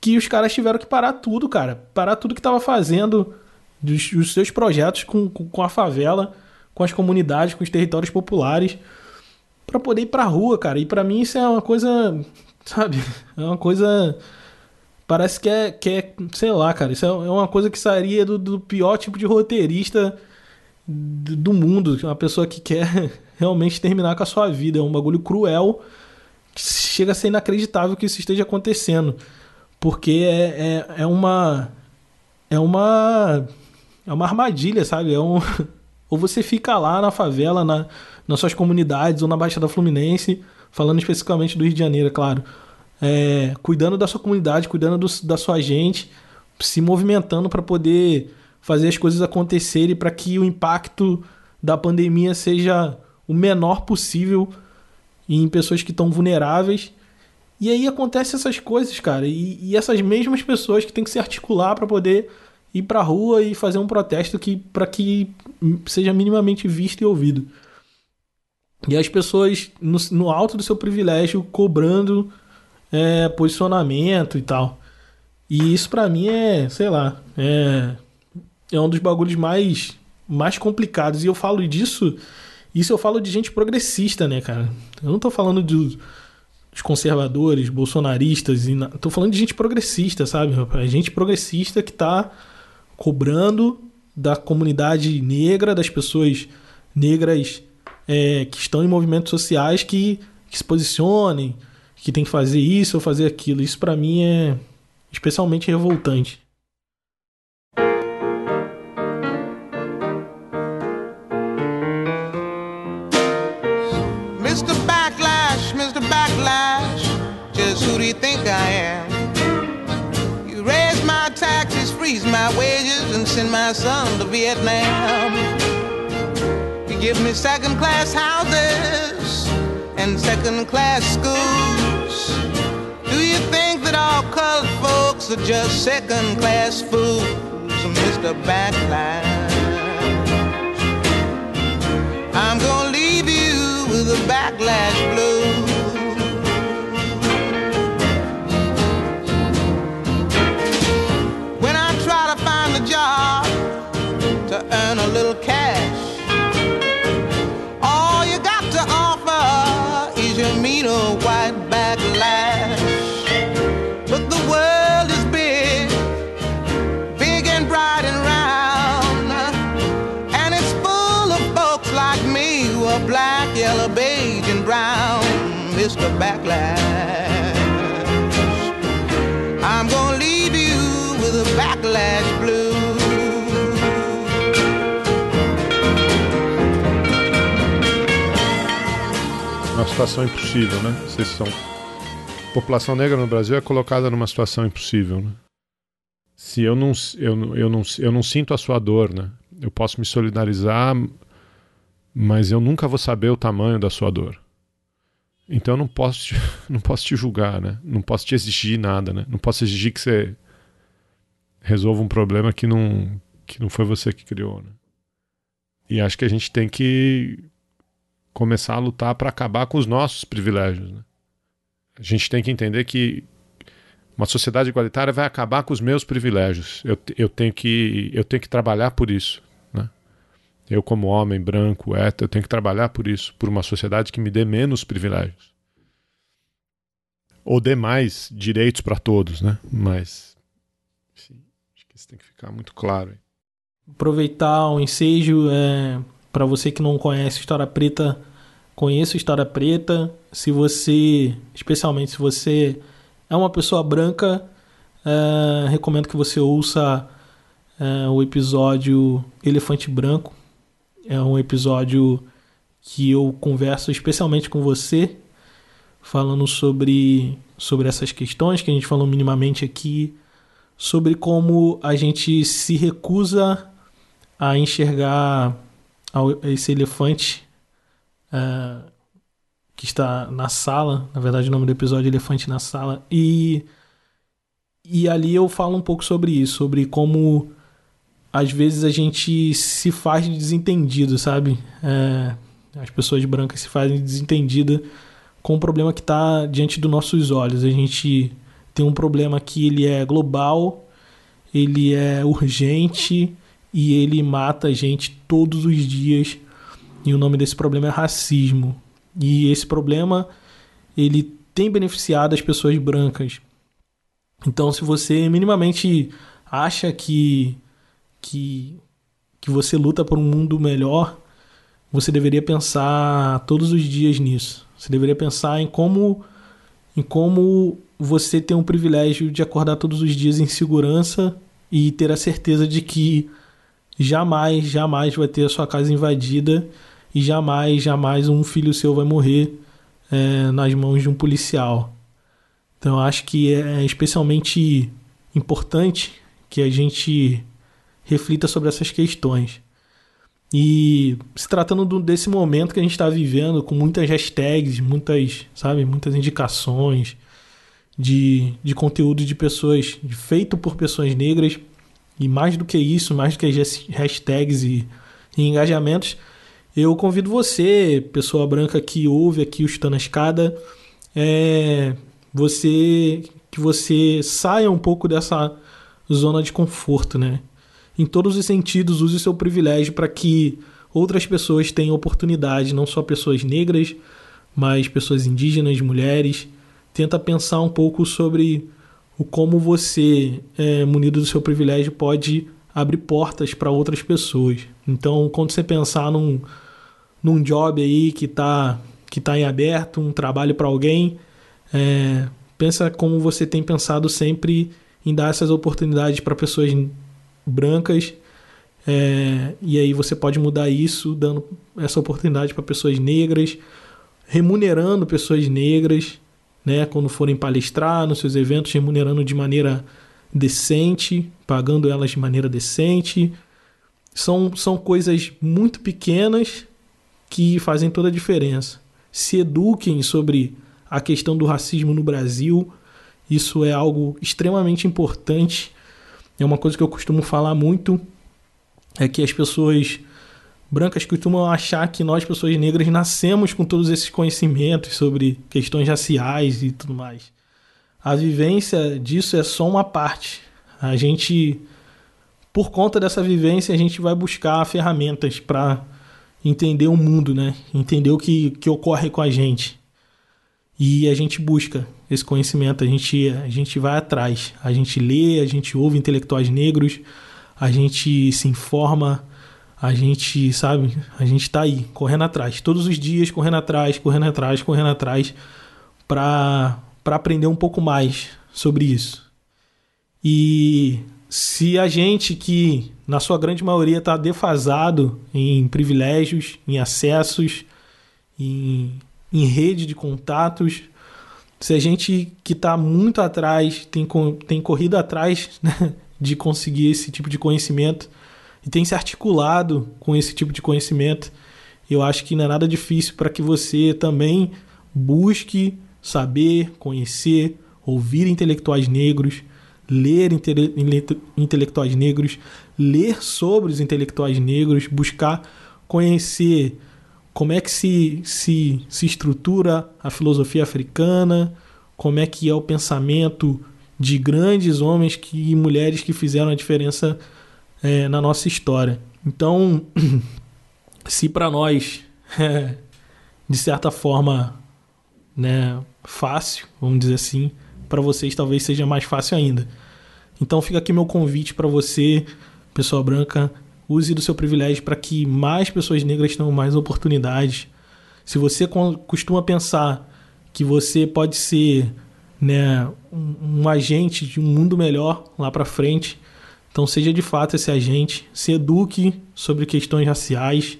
que os caras tiveram que parar tudo, cara. Parar tudo que estava fazendo, dos, dos, seus projetos com, com, com, a favela, com as comunidades, com os territórios populares, para poder ir pra rua, cara. E para mim isso é uma coisa, sabe? É uma coisa. Parece que é, que é sei lá, cara. Isso é, é uma coisa que sairia do, do pior tipo de roteirista do mundo. Uma pessoa que quer realmente terminar com a sua vida. É um bagulho cruel. Que chega a ser inacreditável que isso esteja acontecendo. Porque é, é, é uma. É uma. É uma armadilha, sabe? É um. Ou você fica lá na favela, na, nas suas comunidades, ou na Baixada Fluminense, falando especificamente do Rio de Janeiro, é claro. É, cuidando da sua comunidade, cuidando do, da sua gente, se movimentando para poder fazer as coisas acontecerem para que o impacto da pandemia seja o menor possível em pessoas que estão vulneráveis e aí acontecem essas coisas, cara. E, e essas mesmas pessoas que têm que se articular para poder ir pra rua e fazer um protesto que para que seja minimamente visto e ouvido. E as pessoas no, no alto do seu privilégio cobrando é, posicionamento e tal. E isso para mim é, sei lá, é, é um dos bagulhos mais, mais complicados. E eu falo disso, isso eu falo de gente progressista, né, cara? Eu não tô falando de os conservadores, bolsonaristas, e tô falando de gente progressista, sabe? É gente progressista que tá cobrando da comunidade negra, das pessoas negras é, que estão em movimentos sociais que, que se posicionem, que tem que fazer isso ou fazer aquilo. Isso para mim é especialmente revoltante. Freeze my wages, and send my son to Vietnam. You give me second class houses and second class schools. Do you think that all colored folks are just second class fools, Mr. Backlash? I'm gonna leave you with a backlash blues. I'm gonna leave you with a backlash blue. uma situação impossível, né? Vocês são. A população negra no Brasil é colocada numa situação impossível, né? Se eu não, eu, eu, não, eu não sinto a sua dor, né? Eu posso me solidarizar, mas eu nunca vou saber o tamanho da sua dor. Então não posso te, não posso te julgar, né? Não posso te exigir nada, né? Não posso exigir que você resolva um problema que não que não foi você que criou, né? E acho que a gente tem que começar a lutar para acabar com os nossos privilégios. Né? A gente tem que entender que uma sociedade igualitária vai acabar com os meus privilégios. Eu, eu, tenho, que, eu tenho que trabalhar por isso. Eu, como homem branco, hétero, eu tenho que trabalhar por isso, por uma sociedade que me dê menos privilégios. Ou dê mais direitos para todos, né? Mas, enfim, acho que isso tem que ficar muito claro. Aproveitar o ensejo é, para você que não conhece História Preta, conheça História Preta. Se você, especialmente se você é uma pessoa branca, é, recomendo que você ouça é, o episódio Elefante Branco. É um episódio que eu converso especialmente com você, falando sobre, sobre essas questões que a gente falou minimamente aqui, sobre como a gente se recusa a enxergar esse elefante é, que está na sala. Na verdade, o nome do episódio é Elefante na Sala. E, e ali eu falo um pouco sobre isso, sobre como às vezes a gente se faz de desentendido, sabe? É, as pessoas brancas se fazem de desentendida com o problema que está diante dos nossos olhos. A gente tem um problema que ele é global, ele é urgente e ele mata a gente todos os dias. E o nome desse problema é racismo. E esse problema ele tem beneficiado as pessoas brancas. Então, se você minimamente acha que que que você luta por um mundo melhor, você deveria pensar todos os dias nisso. Você deveria pensar em como em como você tem um privilégio de acordar todos os dias em segurança e ter a certeza de que jamais, jamais vai ter a sua casa invadida e jamais, jamais um filho seu vai morrer é, nas mãos de um policial. Então acho que é especialmente importante que a gente reflita sobre essas questões. E se tratando do- desse momento que a gente está vivendo, com muitas hashtags, muitas, sabe, muitas indicações de, de conteúdo de pessoas, de- feito por pessoas negras, e mais do que isso, mais do que as hashtags e, e engajamentos, eu convido você, pessoa branca que ouve aqui o Chutando a Escada, é, você que você saia um pouco dessa zona de conforto, né? Em todos os sentidos, use o seu privilégio para que outras pessoas tenham oportunidade, não só pessoas negras, mas pessoas indígenas, mulheres. Tenta pensar um pouco sobre o como você, é, munido do seu privilégio, pode abrir portas para outras pessoas. Então, quando você pensar num, num job aí que está que tá em aberto, um trabalho para alguém, é, pensa como você tem pensado sempre em dar essas oportunidades para pessoas brancas. é, e aí você pode mudar isso, dando essa oportunidade para pessoas negras, remunerando pessoas negras, né, quando forem palestrar nos seus eventos, remunerando de maneira decente, pagando elas de maneira decente. São, são coisas muito pequenas que fazem toda a diferença. Se eduquem sobre a questão do racismo no Brasil. Isso é algo extremamente importante. É uma coisa que eu costumo falar muito. É que as pessoas brancas costumam achar que nós, pessoas negras, nascemos com todos esses conhecimentos sobre questões raciais e tudo mais. A vivência disso é só uma parte. A gente, por conta dessa vivência, a gente vai buscar ferramentas para entender o mundo, né? Entender o que, que ocorre com a gente. E a gente busca esse conhecimento, a gente, a gente vai atrás. A gente lê, a gente ouve intelectuais negros, a gente se informa, a gente, sabe, a gente tá aí, correndo atrás. Todos os dias, correndo atrás, correndo atrás, correndo atrás, para aprender um pouco mais sobre isso. E se a gente que, na sua grande maioria, está defasado em privilégios, em acessos, em, em rede de contatos, se a gente que está muito atrás, tem, tem corrido atrás né, de conseguir esse tipo de conhecimento e tem se articulado com esse tipo de conhecimento, eu acho que não é nada difícil para que você também busque saber, conhecer, ouvir intelectuais negros, ler intele- inte- intelectuais negros, ler sobre os intelectuais negros, buscar conhecer como é que se, se, se estrutura a filosofia africana, como é que é o pensamento de grandes homens que, e mulheres que fizeram a diferença é, na nossa história. Então, se para nós, é, de certa forma, né, fácil, vamos dizer assim, para vocês talvez seja mais fácil ainda. Então fica aqui meu convite para você, pessoa branca, use do seu privilégio para que mais pessoas negras tenham mais oportunidades. Se você co- costuma pensar que você pode ser né, um, um agente de um mundo melhor lá para frente, então seja de fato esse agente, se eduque sobre questões raciais,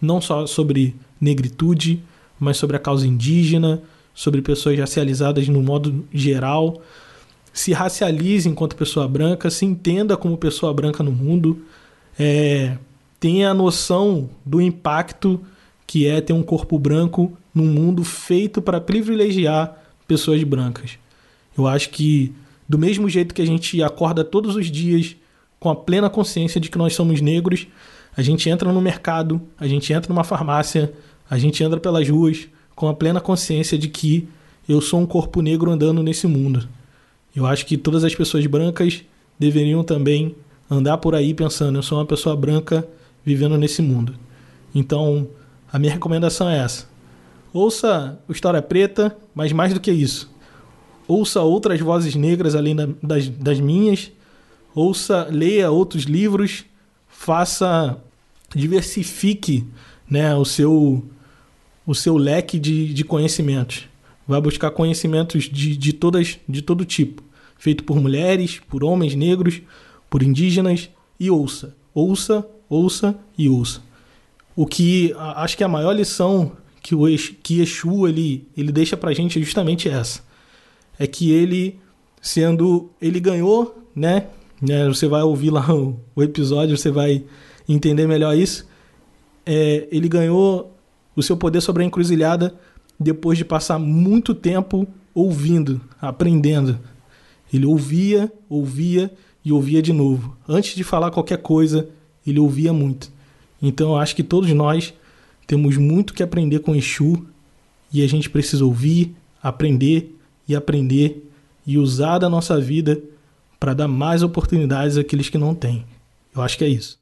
não só sobre negritude, mas sobre a causa indígena, sobre pessoas racializadas no modo geral. se racialize enquanto pessoa branca, se entenda como pessoa branca no mundo, é, tenha a noção do impacto que é ter um corpo branco num mundo feito para privilegiar pessoas brancas. Eu acho que, do mesmo jeito que a gente acorda todos os dias com a plena consciência de que nós somos negros, a gente entra no mercado, a gente entra numa farmácia, a gente anda pelas ruas com a plena consciência de que eu sou um corpo negro andando nesse mundo. Eu acho que todas as pessoas brancas deveriam também andar por aí pensando: eu sou uma pessoa branca vivendo nesse mundo. Então, a minha recomendação é essa. Ouça o História Preta, mas mais do que isso. Ouça outras vozes negras além das, das minhas. Ouça, leia outros livros. Faça, diversifique né, o, seu, o seu leque de, de conhecimentos. Vai buscar conhecimentos de, de, todas, de todo tipo. Feito por mulheres, por homens negros, por indígenas. E ouça. Ouça, ouça e ouça. O que acho que a maior lição que o que Exu ele, ele deixa pra gente é justamente essa. É que ele sendo ele ganhou, né? né você vai ouvir lá o, o episódio, você vai entender melhor isso. É, ele ganhou o seu poder sobre a encruzilhada depois de passar muito tempo ouvindo, aprendendo. Ele ouvia, ouvia e ouvia de novo. Antes de falar qualquer coisa, ele ouvia muito. Então eu acho que todos nós temos muito que aprender com Exu e a gente precisa ouvir, aprender e aprender e usar da nossa vida para dar mais oportunidades àqueles que não têm. Eu acho que é isso.